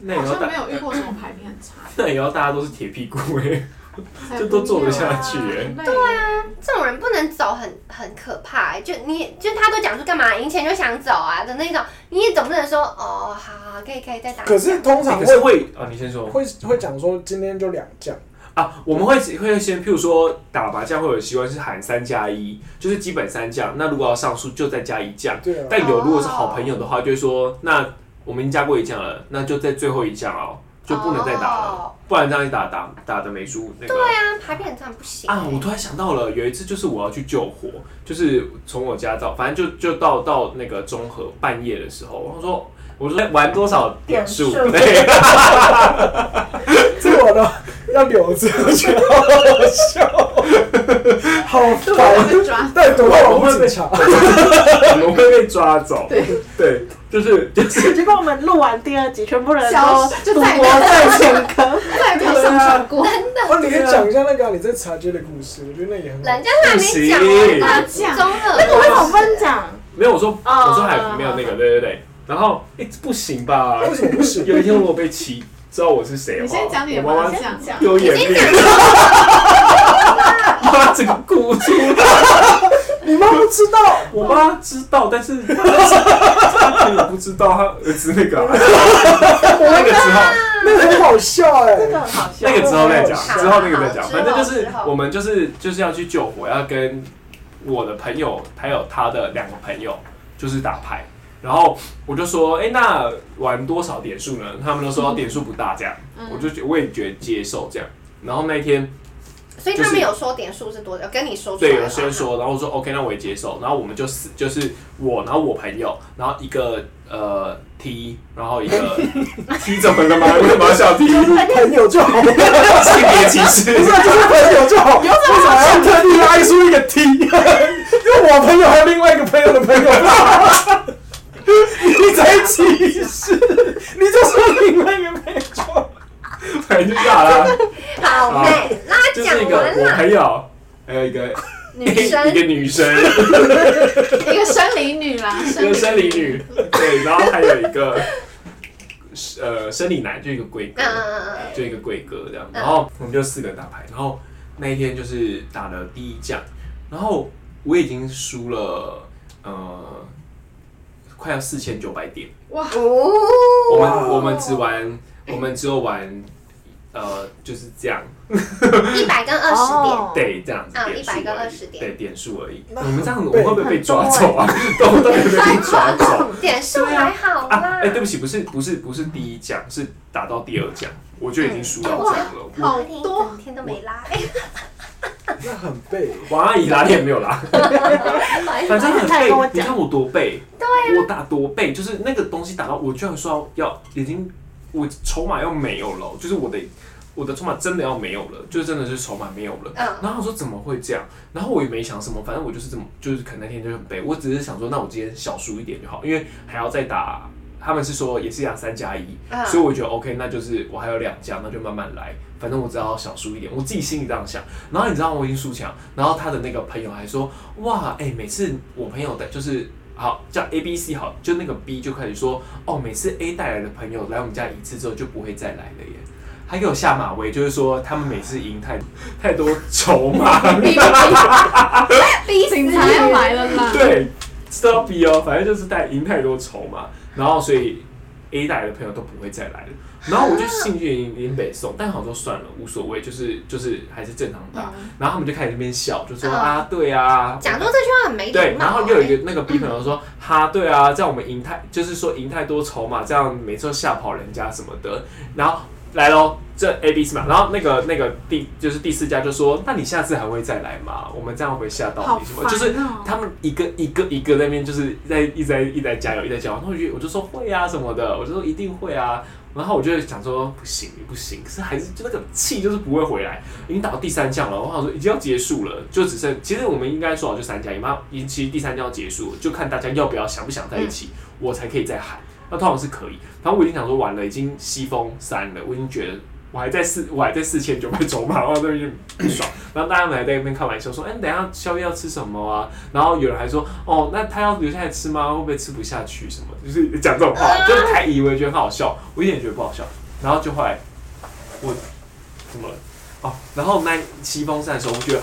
那也要大好像没，有遇过什么排名很差 那也要大家都是铁屁股哎，的，就都做得下去哎。对啊，这种人不能走很很可怕、欸，就你就他都讲说干嘛赢钱就想走啊的那种，你也总不能说哦，好好可以可以再打。可是通常可是会会啊，你先说会会讲说今天就两将，啊，我们会会先，譬如说打麻将会有习惯是喊三加一，就是基本三将。那如果要上诉，就再加一将。对啊，但有如果是好朋友的话，就会说那我们已经加过一将了，那就在最后一将哦，就不能再打了，哦不然这样一打打打的没输那个。对啊，牌品很差不行、欸、啊，我突然想到了，有一次就是我要去救火，就是从我家到，反正就就到到那个中和半夜的时候，我说我说玩多少点数？点数对，这个我都要留着，我觉得好好笑，好被烦。抓。但躲到我警察，我们会被抓走。对对，就是就是结果我们录完第二集，全部人都赌博在前科。再也没有上传过。哦，你可以讲一下那个你在茶街的故事，我觉得那也很好人家还没讲那个为什么不能讲？没有我说哦我说还没有那个，对对对。然后哎，不行吧？为什么不行？有一天我被欺，知道我是谁的话你先讲你的我 妈妈方向，讲有眼力，妈整个哭出来。你妈不知道，我妈知道，但是但 是她可能不知道她儿子那个啊，那个之后。那个很好笑哎、那个很好笑。那个之后再讲，之后那个再讲。反正就是我们就是就是要去救火，要跟我的朋友还有他的两个朋友就是打牌。然后我就说，哎、那玩多少点数呢？他们都说点数不大，这样，我就觉我也觉得接受这样。然后那一天所以他们有说点数是多少，跟你说出对，来吗？有先说，然后我说 OK，那我也接受，然后我们就四，就是我，然后我朋友，然后一个呃 T，然后一个 T 怎么了吗？为什么要笑？T？就是朋友就好，性别歧视，不是就是朋友就好，为什么要特地拉出一个 T？因为我朋友还有另外一个朋友的朋友，你才歧视，你就说另外一个朋友就好，反正就大啦。好，好没，那讲就是一个完了。我朋友，还有一个女生。一个女生，一个生理女啦，一个生理女，对，然后还有一个呃生理男，就一个贵哥嗯，嗯嗯就一个贵哥这样，然后我们就四个人打牌，然后那一天就是打了第一将，然后我已经输了呃快要四千九百点，哇，我们我们只玩我们只有玩呃就是这样。一百跟二十点，哦对，这样子嗯点数100跟而已20点对点数而已。那我们这样，子我们会不会被抓走啊？都都会被抓走 点数还好啊！啦。哎，对不起，不是不是不是第一奖，是打到第二奖，我就已经输到这样了。我好多整天都没拉，那很背。王阿姨拉也没有拉，反正很背他也跟我。讲你看我多背，对我打多背，就是那个东西打到我居然说要要已经我筹码要没有了，就是我的我的筹码真的要没有了，就真的是筹码没有了。嗯然后我说怎么会这样？然后我也没想什么，反正我就是这么，就是可能那天就很悲。我只是想说，那我今天小输一点就好，因为还要再打。他们是说也是一样三加一，嗯所以我觉得 OK，那就是我还有两家，那就慢慢来。反正我只要小输一点，我自己心里这样想。然后你知道我已经输强，然后他的那个朋友还说，哇，哎、每次我朋友的就是好叫 A B C 好，就那个 B 就开始说，哦，每次 A 带来的朋友来我们家一次之后就不会再来了耶。还给我下马威，就是说他们每次赢太太多筹码，逼 死警察要来了啦！对，知道 B 哦，反正就是带赢太多筹码，然后所以 A 带来的朋友都不会再来了。然后我就兴趣已经北宋，但好像说算了，无所谓，就是就是还是正常打。然后他们就开始那边笑，就说、嗯啊，对啊，讲出这句话很没礼貌。对，然后又有一个那个 B 朋友说，哈，对啊，这样我们赢太，就是说赢太多筹码，这样每次都吓跑人家什么的。然后来喽，这 A B C 嘛，然后那个那个第就是第四家就说，那你下次还会再来吗？我们这样会不会吓到你什么？好烦哦就是他们一个一个一个在那边就是在一直在一直在加油，一直在加油。然后我就我就说会啊什么的，我就说一定会啊。然后我就想说不行不行，可是还是就那个气就是不会回来，已经打到第三将了，我想说已经要结束了，就只剩其实我们应该说好就三将，也嘛，已经其实第三将要结束了，就看大家要不要想不想在一起，我才可以再喊。那通常是可以，然后我已经想说完了，已经西风三了，我已经觉得我还在四，我还在四千九百走嘛，然后那边不爽。然后大家们还在那边开玩笑说，哎、你等一下宵夜要吃什么啊？然后有人还说，哦，那他要留下来吃吗？会不会吃不下去什么？就是讲这种话，就是还以为觉得很好笑，我一点也觉得不好笑。然后就后来我怎么了？哦，然后那西风扇的时候，我觉得。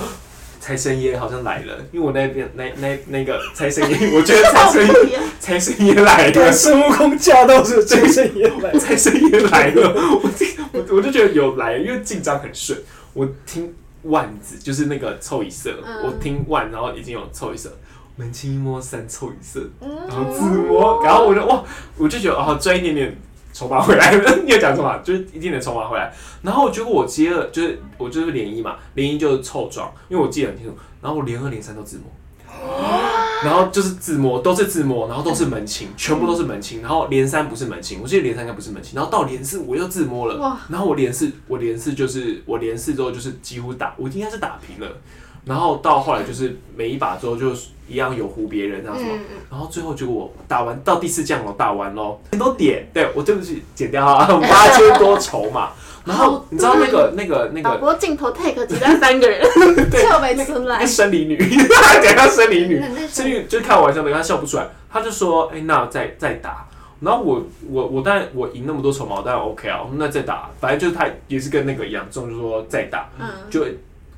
财神爷好像来了，因为我那边那那那个财神爷，我觉得财神爷 财神爷来了，孙悟空驾到是财神爷来，财神爷来了，我我我就觉得有来，因为进展很顺。我听万字就是那个凑一色，嗯我听万，然后已经有凑一色，门清一摸三凑一色，然后自摸，然后我就哇，我就觉得哦，赚一点点筹码回来了。你有讲错吗？就是一点点筹码回来。然后结果我接了，就是我就是连一嘛，连一就是凑庄，因为我记得很清楚。然后我连二连三都自摸。然后就是自摸，都是自摸，然后都是门清，全部都是门清。然后连三不是门清，我记得连三应该不是门清。然后到连四我又自摸了哇，然后我连四，我连四就是我连四之后就是几乎打，我应该是打平了。然后到后来就是每一把之后就一样有胡别人这样子然后最后结果我打完到第四将我打完喽，很多点，对我对不起，剪掉啊，八千多筹码。然后你知道那个那个那导个播镜头 take 只带三个人，对就没出来。生理女，讲到生理女。生理女就开玩笑的，他笑不出来，他就说，哎、那再再打。然后我我我当然我赢那么多筹码，我当然 OK 啊，那再打，反正就是他也是跟那个一样，中就说再打，嗯，就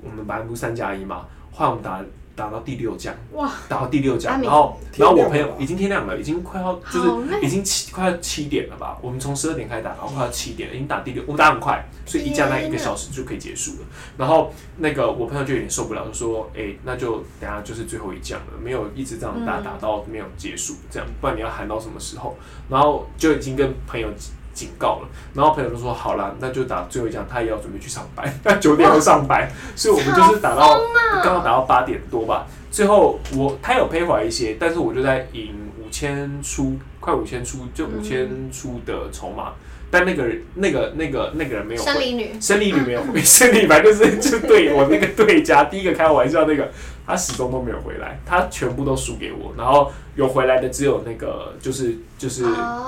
我们本来不是三加一嘛，后来我们打打到第六架，哇，打到第六架，然后然后我朋友已经天亮了，已经快要就是已经七快要七点了吧？我们从十二点开始打，然后快要七点了，已经打第六，我们打很快，所以一架那一个小时就可以结束了。然后那个我朋友就有点受不了，就说：“哎、那就等下就是最后一架了，没有一直这样打嗯打到没有结束，这样不然你要喊到什么时候？”然后就已经跟朋友警告了。然后朋友就说好啦，那就打最后一枪，他也要准备去上班，他 九点要上班，所以我们就是打到刚好打到八点多吧。最后我他有赔回来一些，但是我就在赢五千出，快五千出，就五千出的筹码。嗯但那个人，那个、那个、那个人没有回。生理女，生理女没有回。生理反正就是就对我那个对家第一个开玩笑那个，他始终都没有回来，他全部都输给我，然后有回来的只有那个就是就是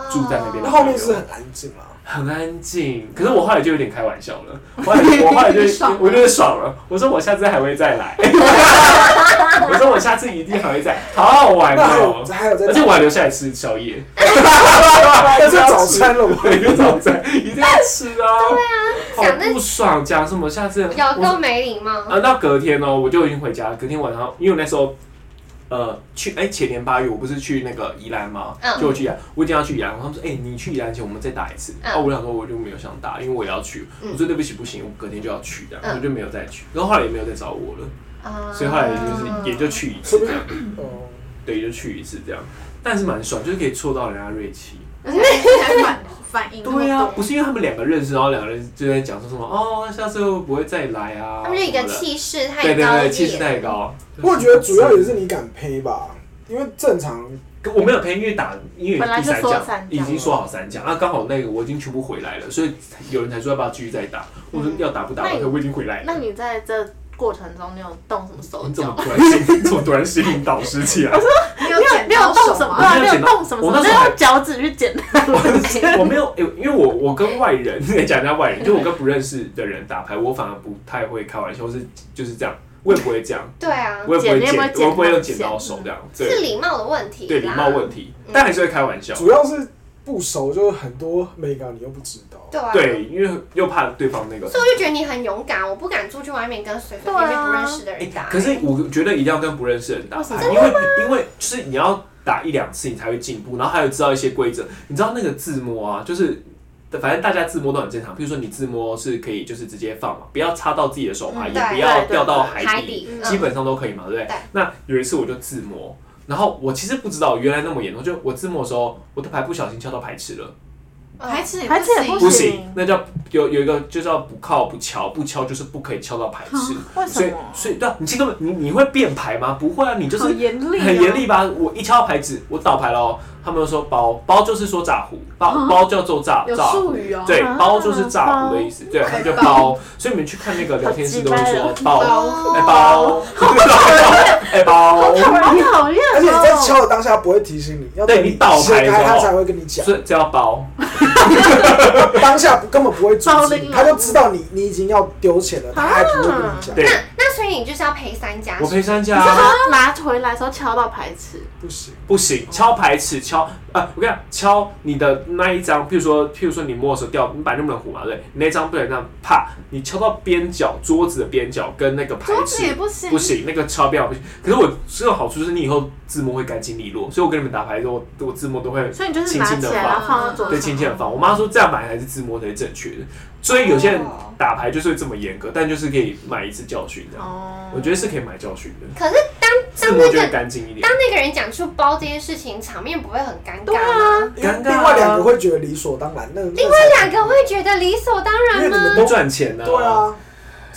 住在那边的。那后面是很安静嘛？很安静，可是我后来就有点开玩笑了，后来 我后来就我就爽了，我说我下次还会再来，我说我下次一定还会再，好好玩哦，而且我还留下来吃宵夜，要吃早餐了，我一个早餐一定要吃啊，对啊，好不爽，讲什么下次有够没礼貌啊，到隔天哦，我就已经回家了，隔天晚上，因为那时候。呃，去哎、欸，前年八月我不是去那个宜兰吗？嗯，就我去宜兰，我一定要去宜兰。他们说，哎、欸，你去宜兰前我们再打一次。嗯、啊，我想说我就没有想打，因为我也要去。嗯、我说对不起，不行，我隔天就要去的，嗯、我就没有再去。然后后来也没有再找我了，嗯、所以后来就是也就去一次这样。哦、嗯，对，就去一次这样，但是蛮爽，就是可以戳到人家锐气。而 且还蛮反应。对啊，不是因为他们两个认识，然后两个人就在讲说什么哦，下次会不会再来啊？他们就一个气势太高，对对对，气势太高。我觉得主要也是你敢呸吧，因为正常我没有呸，因为打因为第三讲已经说好三讲，啊，刚好那个我已经全部回来了，所以有人才说要不要继续再打。我说要打不打？我已经回来了。那你在这过程中，你有动什么手脚？你怎么突然心，怎么突然心灵导师起来？我说你有没有动什么？对啊，没有动什么？我那时候用脚趾去剪他。我没有，因为我我跟外人，讲一下外人，就我跟不认识的人打牌，我反而不太会开玩笑，是就是这样，我也不会这样。对啊，我也不会剪，我不会用剪刀手这样。是礼貌的问题。对，礼貌问题，但还是会开玩笑。主要是不熟，就是很多美感你又不知道。对，因为又怕对方那个，所以我就觉得你很勇敢。我不敢出去外面跟随随便便不认识的人打。可是我觉得一定要跟不认识的人打，因为因为就是你要打一两次你才会进步，然后还有知道一些规则。你知道那个自摸啊，就是反正大家自摸都很正常。比如说你自摸是可以就是直接放嘛，不要插到自己的手牌，也不要掉到海底，基本上都可以嘛，对不对？那有一次我就自摸，然后我其实不知道原来那么严重，就我字幕的时候，我的牌不小心敲到排斥了。排斥也不行，那叫有有一个就叫不靠不敲，不敲就是不可以敲到排斥。所以所以对啊，你这个你你会变牌吗？不会啊，你就是很严厉吧？我一敲到牌子，我倒牌喽。他们又说包包就是说炸糊，包包叫做炸炸胡，对，包就是炸糊的意思，对，他们就包。所以你们去看那个聊天室都会说包，哎包，哎包，好讨厌。而且你在敲的当下不会提醒你，要对你倒牌他才会跟你讲，是叫包。当下根本不会阻止你，他就知道你你已经要丢钱了，他还不会跟你讲。你就是要赔三家，我赔三家。拿回来的时候敲到牌池，不行不行，敲牌池敲。啊，我跟你讲，敲你的那一张，譬如说，譬如说你摸的时候掉，你摆那么的虎嘛，对，你那张不能这样，啪，你敲到边角，桌子的边角跟那个牌子不行，不行，那个敲边不行。可是我这个好处就是你以后字幕会干净利落，所以我跟你们打牌的时候，我字幕都会轻轻的放，对，轻轻的放。我妈说这样买还是自摸才是正确的，所以有些人打牌就是会这么严格，但就是可以买一次教训的。哦，我觉得是可以买教训的。可是当自摸就会干净一点，当那个人讲出包这件事情，场面不会很尴尬。对啊，另外两个会觉得理所当然。那另外两个会觉得理所当然吗？都赚钱呢。对啊，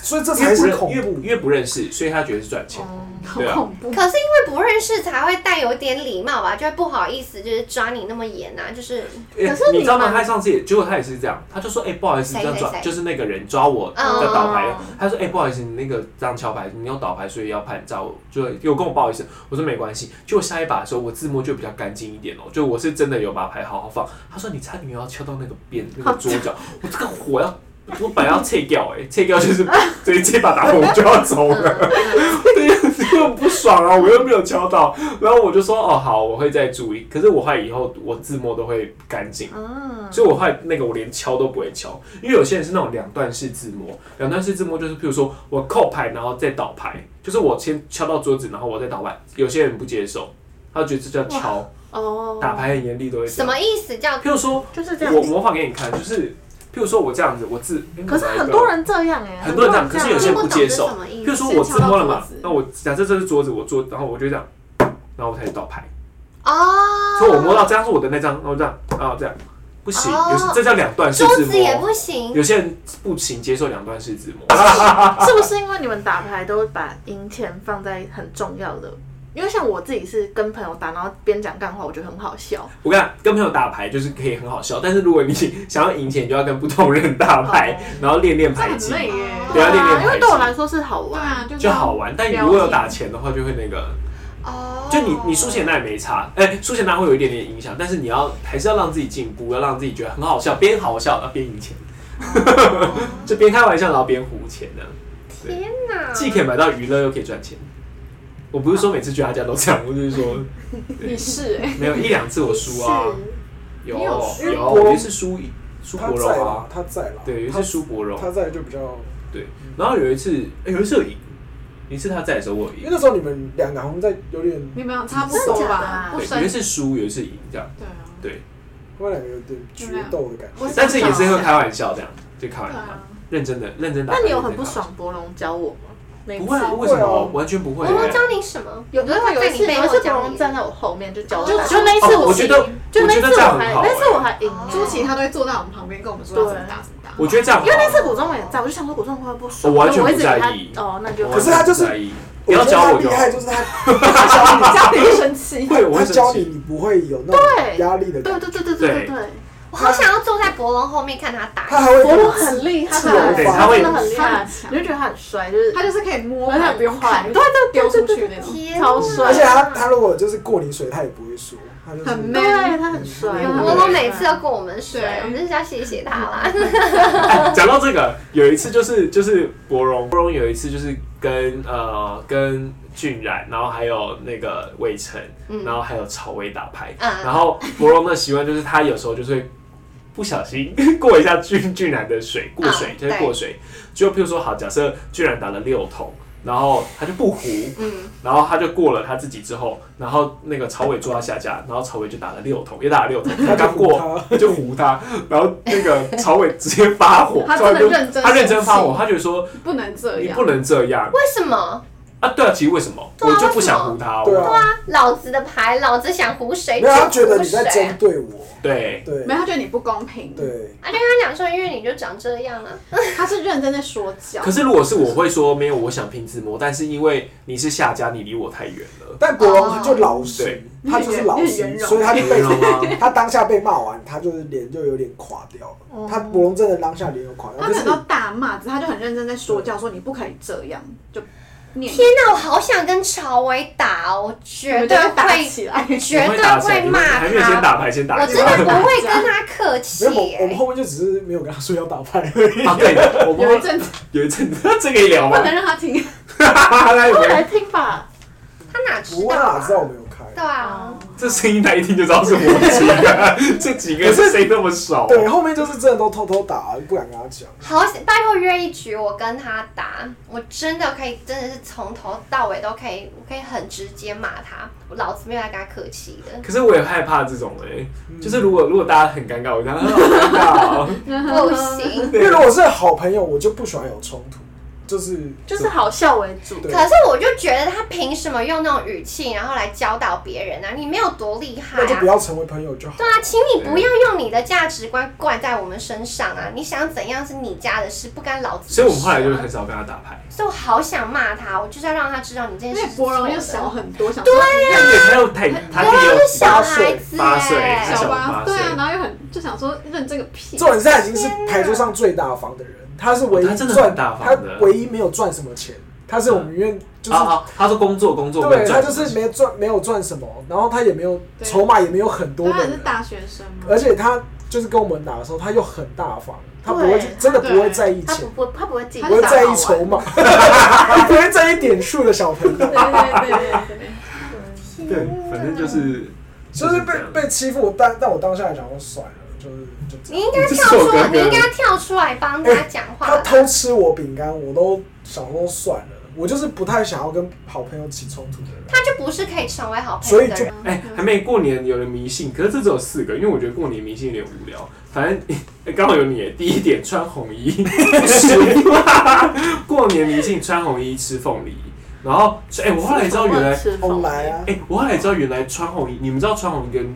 所以这才是恐怖。因为不认识，所以他觉得是赚钱。好恐怖。可是因为不认识，才会带有点礼貌吧？就会不好意思，就是抓你那么严呐。就是，可是你知道吗？他上次也，结果他也是这样，他就说：“哎，不好意思，这样抓，就是那个人抓我在倒牌。”他说：“哎，不好意思，你那个这样敲牌，你要倒牌，所以要判照。”就有跟我不好意思，我说没关系。就下一把的时候，我自摸就比较干净一点哦。就我是真的有把牌好好放。他说：“你差点要敲到那个边那个桌角，我这个火要。”我本来要撤掉哎，撤掉就是这这把打我就要走了，对，就很不爽啊！我又没有敲到，然后我就说哦好，我会再注意。可是我怕以后我自摸都会干净，所以我怕那个我连敲都不会敲，因为有些人是那种两段式自摸，两段式自摸就是譬如说我扣牌然后再倒牌，就是我先敲到桌子然后我再倒牌。有些人不接受，他觉得这叫敲哦，打牌很严厉都会。什么意思叫？譬如说就是这样，我模仿给你看，就是。譬如说我这样子，我自，可是很多人这样哎，很多人这样，可是有些人不接受。譬如说我自摸了嘛，那我假设这是桌子，我桌，然后我就这样，然后我开始倒牌。哦。所以我摸到这张是我的那张，然后这样，然后这样，不行，哦有些这叫两段式自桌子也，不行，有些人不行接受两段式自摸。是不是因为你们打牌都会把赢钱放在很重要的？因为像我自己是跟朋友打，然后边讲干话，我觉得很好笑。我跟你讲跟朋友打牌就是可以很好笑，但是如果你想要赢钱，你就要跟不同人打牌，然后练练牌技，很累耶。对啊练练因为对我来说是好玩。对啊，就就好玩。但你如果有打钱的话，就会那个，哦，就你你输钱那也没差，哎、输钱那会有一点点影响，但是你要还是要让自己进步，要让自己觉得很好笑，边好笑要边赢钱，就边开玩笑然后边胡钱的，天哪，既可以买到娱乐又可以赚钱。我不是说每次去他家都这样，我就是说你是哎，没有一两次我输啊，有有有，一次输输他博荣啊，，他在了，对，有一次输博荣，他在就比较，对，然后有一次，哎有一次有赢，有一次他在的时候我有赢，因为那时候你们两个好像在有点，你们差不多吧对有一次输，有一次赢，这样，对啊，对，他们两个有点决斗的感觉。但是也是会开玩笑这样，就开玩笑认真的认真打。那你有很不爽博龙教我吗？不会啊，为什么？完全不会欸。我们教你什么？有的有一次，有一次博后教你。龙站在我后面就教我就，就那一次我觉得，就那一次我觉得这样我还很好那次我还赢哦朱了。琪他都会坐在我们旁边跟我们说要怎么打怎么打。我觉得这样，因为那次古中也在，我就想说古中会不会不爽，我完全不我一直给他在意哦，那就我可是他就是不要我觉得他教我就好厉害，就是他 他教你，家里会生气。会，我他会。教你你不会有那种对压力的对。对对对对对对，我好想要坐在博龙后面看他打。他还会博龙很厉害，他发真的很厉害你就觉得他很帅，就是他就是可以摸，而且不用看，对对丢出去那种。超帅而且他他如果就是过你水，他也不会输，他就是很对 man 他很帅，嗯博龙每次都过我们水，我们就是要谢谢他啦。哎讲到这个，有一次就是就是博荣，博荣有一次就是跟呃跟俊然，然后还有那个魏晨，嗯然后还有曹薇打牌，嗯然后博荣的习惯就是他有时候就是会不小心过一下俊俊然的水，过水、嗯就是过水，就譬如说好，假设俊然打了六桶。然后他就不胡，嗯，然后他就过了他自己之后，然后那个曹伟坐他下家，然后曹伟就打了六桶，也打了六桶，他刚过他。就胡他，然后那个曹伟直接发火，他突然就真的认真他认真发火，他觉得说不能这样，你不能这样。为什么？啊，对啊，其实为什么我就不想胡他，我对啊，老子的牌，老子想胡谁没有他觉得你在针谁。对我，对对没有，他觉得你不公平。对，啊，就跟他讲说，因为你就长这样啊。他是认真在说教。可是如果是我会说没有，我想拼自摸，但是因为你是下家，你离我太远了，但博龙就老实对，他就是老实，所以他就被 他当下被骂完，他就是脸就有点垮掉了。他博龙真的当下脸有垮掉，他没有到大骂，他就很认真在说教，说你不可以这样，就念。天哪，我好想跟朝伟打哦，我绝对会，起来。绝对会骂你们还没有先。打牌，先打我真的不会跟他客气没有，我我们。后面就只是没有跟他说要打牌而已。啊，对，我们有一阵子有一阵子，这可以聊吗不能？让他听。他有没有后来听吧，他哪知道哪知道我啊？没有开。对啊，这声音他一听就知道是我们几个，这几个是谁那么熟？对，后面就是真的都偷偷打，不敢跟他讲。好，拜托约一局，我跟他打，我真的可以，真的是从头到尾都可以，我可以很直接骂他，我老子没有来跟他客气的。可是我也害怕这种哎、就是如果如果大家很尴尬，我觉得很好尴尬哦。不行。因为如果是好朋友，我就不喜欢有冲突，就是就是好笑为主。对可是我就觉得他凭什么用那种语气，然后来教导别人啊？你没有多厉害那就不啊！要成为朋友就好。对啊，请你不要用你的价值观灌在我们身上啊！你想怎样是你家的事，不干老子的事啊。所以我们后来就是很少跟他打牌。所以我好想骂他，我就是要让他知道你这件事是错的。博荣又小很多，想说啊他又太是小孩子八岁哎小小八，岁对啊，然后又很就想说认这个屁。重点是他已经是牌桌上最大方的人，他是唯一赚，大方他唯一没有赚什么钱，他是我们院就是啊啊，他说工作工作，对，他就是没赚没有赚什么，然后他也没有筹码，也没有很多的人，他是大学生嘛，而且他就是跟我们打的时候，他又很大方，他不会真的不会在意钱。他不，他不会记，他不会在意筹码，他不会在意点数的小朋友。对，对对对对对，反正就是就是被被欺负，但但我当下来讲我算了，就是就。你应该跳出，你应该跳出来帮他讲话他。偷吃我饼干，我都想说算了，我就是不太想要跟好朋友起冲突的人。他就不是可以成为好朋友所以就友的人。哎、还没过年有人迷信，可是这只有四个，因为我觉得过年迷信有点无聊。反正哎刚、好有你，第一点穿红衣，过年迷信穿红衣吃凤梨，然后哎、我后来知道原来哎、吃后来啊，我后来知道原来穿红衣，你们知道穿红衣跟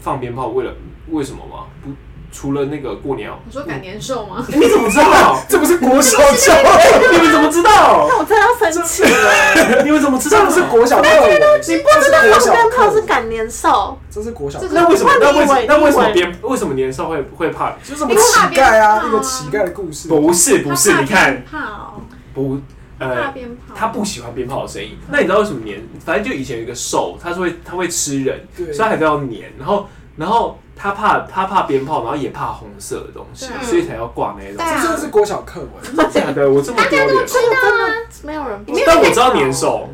放鞭炮为了为什么吗？不除了那个过年哦，你说赶年兽吗？你怎么知道？这不是国小教，你们怎么知道？那我真的要生气了。你们怎么知道？这不是国小课文，你不知道放鞭炮是课，赶年兽，这是国小那为什么？那为什么？那为什么鞭？为什么年兽会会怕？就是什么乞丐啊，因为怕鞭炮啊一个乞丐的故事。不是不是，你看鞭炮，不怕呃，鞭炮，他不喜欢鞭炮的声音。那你知道为什么年？反正就以前有一个兽，它是会它会吃人，所以它还是要年。然后然后他怕他怕鞭炮，然后也怕红色的东西，所以才要挂那种。这真的是国小课文。真的假的？我这么丢脸哦。真的没有人不知道。但我知道年兽。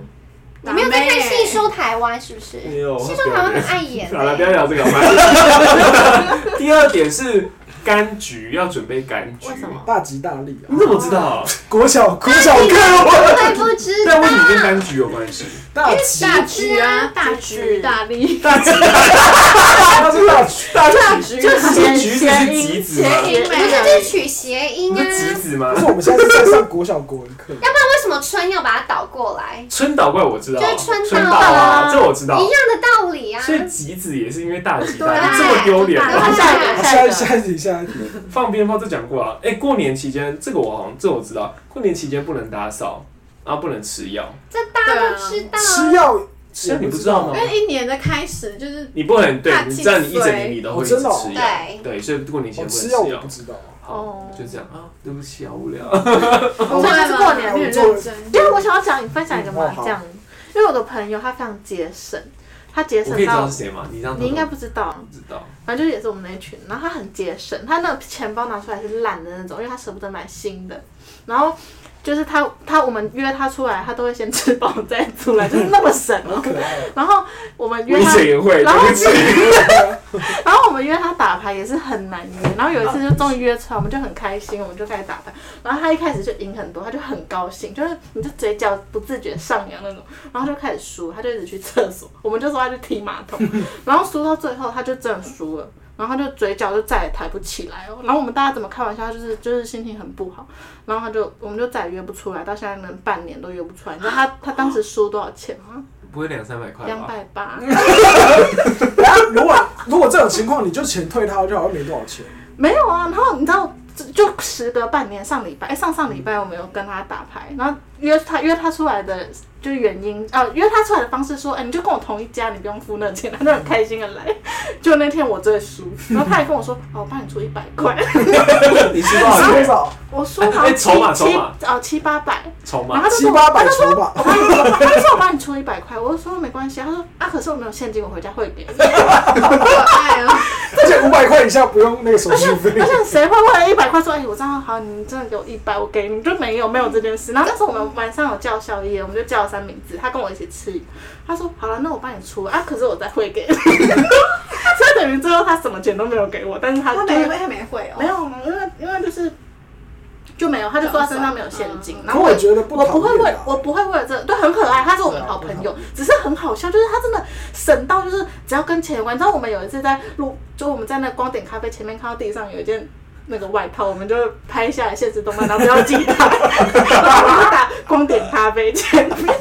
你没有在看《戏说台湾》是不是？没有戏说台湾很爱演、好了，不要欸。聊这个。第二点是柑橘，要准备柑橘。为什么？大吉大利啊！你怎么知道？国小国小课文，会不知道但为什么跟柑橘有关系？大吉大橘啊，大橘橘大利，大吉，它是大橘，大大橘橘就是橘子是橘子吗？不是，这是取谐音啊。橘子吗不？是我们现在是在上国小国文课，要不然为什么春要把它倒过来？春岛怪我知道，就是春春岛岛啊，啊这我知道一。样的道理啊。所以橘子也是因为大吉大利，这么丢脸？下一个，下一个。下一下一题下一题，放鞭炮这讲过了。哎，过年期间，这个我好像这我知道，过年期间不能打扫，然后不能吃药。这大家都知道啊。吃药吃药你不知道吗因？为一年的开始就是你不能对大，你知道你一整年你都会一直吃药，对对，所以过年前不能我吃药不。知道，好哦，就这样啊，对不起啊，无聊。我真的是过年你很认真，因为我想要讲你分享一个麻将，因为我的朋友他非常节省，他节我可以知道省到是谁吗？你这样你应该不知道，不知道。反正就是也是我们那一群，然后他很节省，他那个钱包拿出来是烂的那种，因为他舍不得买新的，然后。就是他，他我们约他出来，他都会先吃饱再出来，就是那么神哦。好可爱。然后我们约他，然后。然后我们约他打牌也是很难约，然后有一次就终于约出来，我们就很开心，我们就开始打牌。然后他一开始就赢很多，他就很高兴，就是你就嘴角不自觉上扬那种，然后就开始输，他就一直去厕所，我们就说他去踢马桶，然后输到最后他就真的输了。然后他就嘴角就再也抬不起来哦，然后我们大家怎么开玩笑，就是就是心情很不好，然后他就我们就再也约不出来，到现在能半年都约不出来。你知道他他当时输多少钱吗？不会两三百块吧？两百八。然后如果如果这种情况，你就钱退他就好像没多少钱。没有啊，然后你知道，就就时隔半年，上礼拜，哎，上上礼拜我们有跟他打牌，然后约他约他出来的就是原因，呃，约他出来的方式说，哎，你就跟我同一家，你不用付那钱，他就很开心的来。就那天我最输，然后他还跟我说，哦，我帮你出一百块，你输多少多？少？我输好七筹码筹七码哦七八百，筹码然后他就说七八百他就说筹码我帮你，他就说我帮你出一百块，我就说没关系，他说啊，可是我没有现金，我回家汇给你。好可爱哦。而且五百块以下不用那个手续费而。且谁会为了一百块说，哎、我账号好，你真的给我一百，我给你，就没有没有这件事。然后那时候我们晚上有叫宵夜，我们就叫了三明治，他跟我一起吃，他说好了，那我帮你出啊，可是我再汇给你。所以等于最后他什么钱都没有给我，但是他就是他没他没会哦，没有，因为因为就是。就没有，他就说他身上没有现金，然后可我觉得不我不会为我不会为了这个，对，很可爱，他是我们好朋友，只是很好笑，就是他真的省到就是只要跟钱有关。你知道我们有一次在路，就我们在那光点咖啡前面看到地上有一件那个外套，我们就拍下来现实动漫，然后不要记他，然后打光点咖啡前面。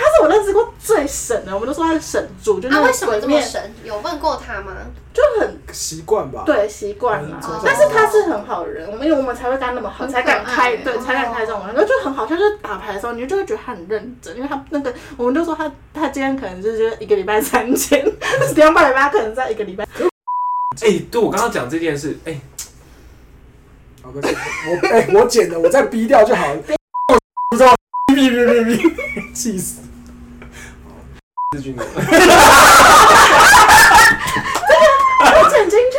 他是我认识过最省的，我们都说他是省猪，就啊，那为什么这么省？有问过他吗？就很习惯吧。对，习惯了嗯。但是他是很好的人，我们因为我们才会跟他那么好，很才敢开，对，哦才敢开这种玩笑，就很好笑。就是打牌的时候，你就会觉得他很认真，因为他那个，我们就说他他今天可能就是一个礼拜三千，两百八可能在一个礼拜。哎，对我刚刚讲这件事，哎，好，的我 哎、我剪的，我再逼掉就好了。不知道，逼逼逼逼逼，气死！志军的，我剪进去，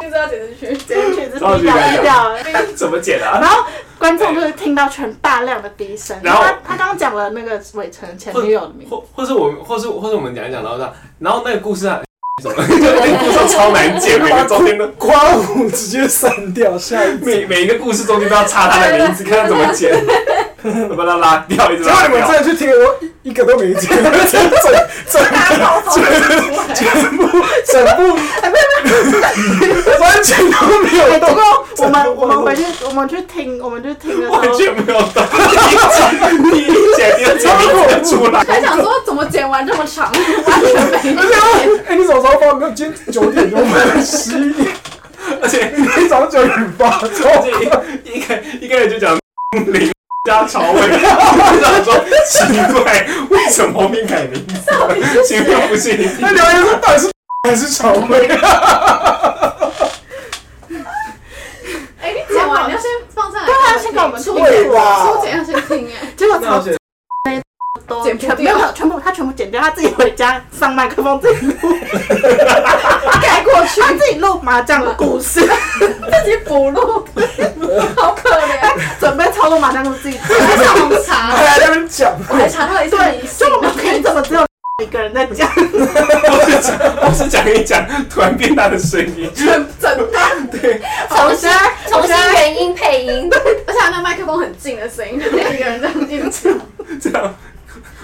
就知道剪进去。剪进去，这是超级低调低尴尬调。怎么剪啊？然后观众就是听到全大量的低声，然后他他刚刚讲了那个伟成前女友的名字，或或是我们，或是或是我们讲一讲，然后这样，然后那个故事啊，什么？就那个故事超难剪，每个中间都刮胡直接删掉，下一每每一个故事中间都要插他的名字，看他怎么剪。我把它拉掉，一直结果拉。你们真的去听，我一一个都没听，整整整个全部整部，完全都没有动过。我们我们回去我们去听我们去听的时候，完全没有动，第一集第一集剪出来，还想说怎么剪完这么长，完全没有。哎、你什么时候发？没有，今天九点钟发，十一点，而且你早上九点发，而且一一开一开始就讲林家朝伟，我想说奇怪，为什么没改名字？请问不是你那留言说到底是还是朝伟？哎，你讲完你要先放上来。对啊先给我们初听剪，对吧初剪要先听哎。结果超那些都剪掉全没有全部他全部剪掉，他自己回家上麦克风自己录，盖过去，他自己录麻将的故事，自己补录，好可怜。准备超多麻将故事自己讲。还上网查，还在那边讲，我还查到一对，信就我们可以怎么只有一个人在讲？我是讲我是讲一讲，突然变大的声音，整整段，对，重新重新原音配音，而且他那麦克风很近的声音，就 是一个人这样一直讲。这样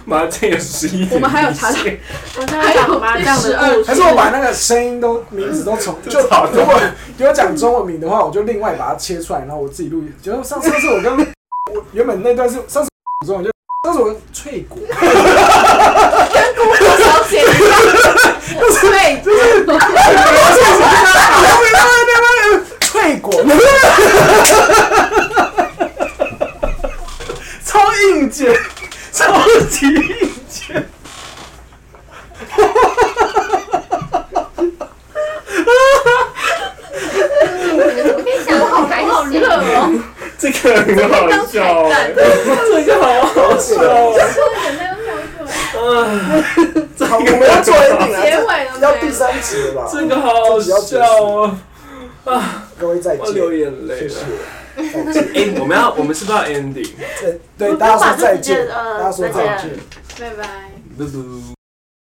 麻将有十一点，我们还有查到我现在讲麻将的故事，还是我把那个声音都名字都重，就 就好如果有讲中文名的话，我就另外把它切出来，然后我自己录。就上上次我跟 我原本那段是上次中文就上次我跟翠果，跟姑姑小姐一样，对，就是翠果，超硬件，超级硬件。我跟你讲，好开好热。哦，这个很好笑，这个好好笑哦，眼泪都跳出来。好，我们要做 ending 结，尾了要第三集了吧？这个好好笑哦，各位再见，我流眼泪谢了谢。。哎，我们要，我们是不是要 ending？对，对，大家说再见，大家说再见。拜拜。嘟嘟。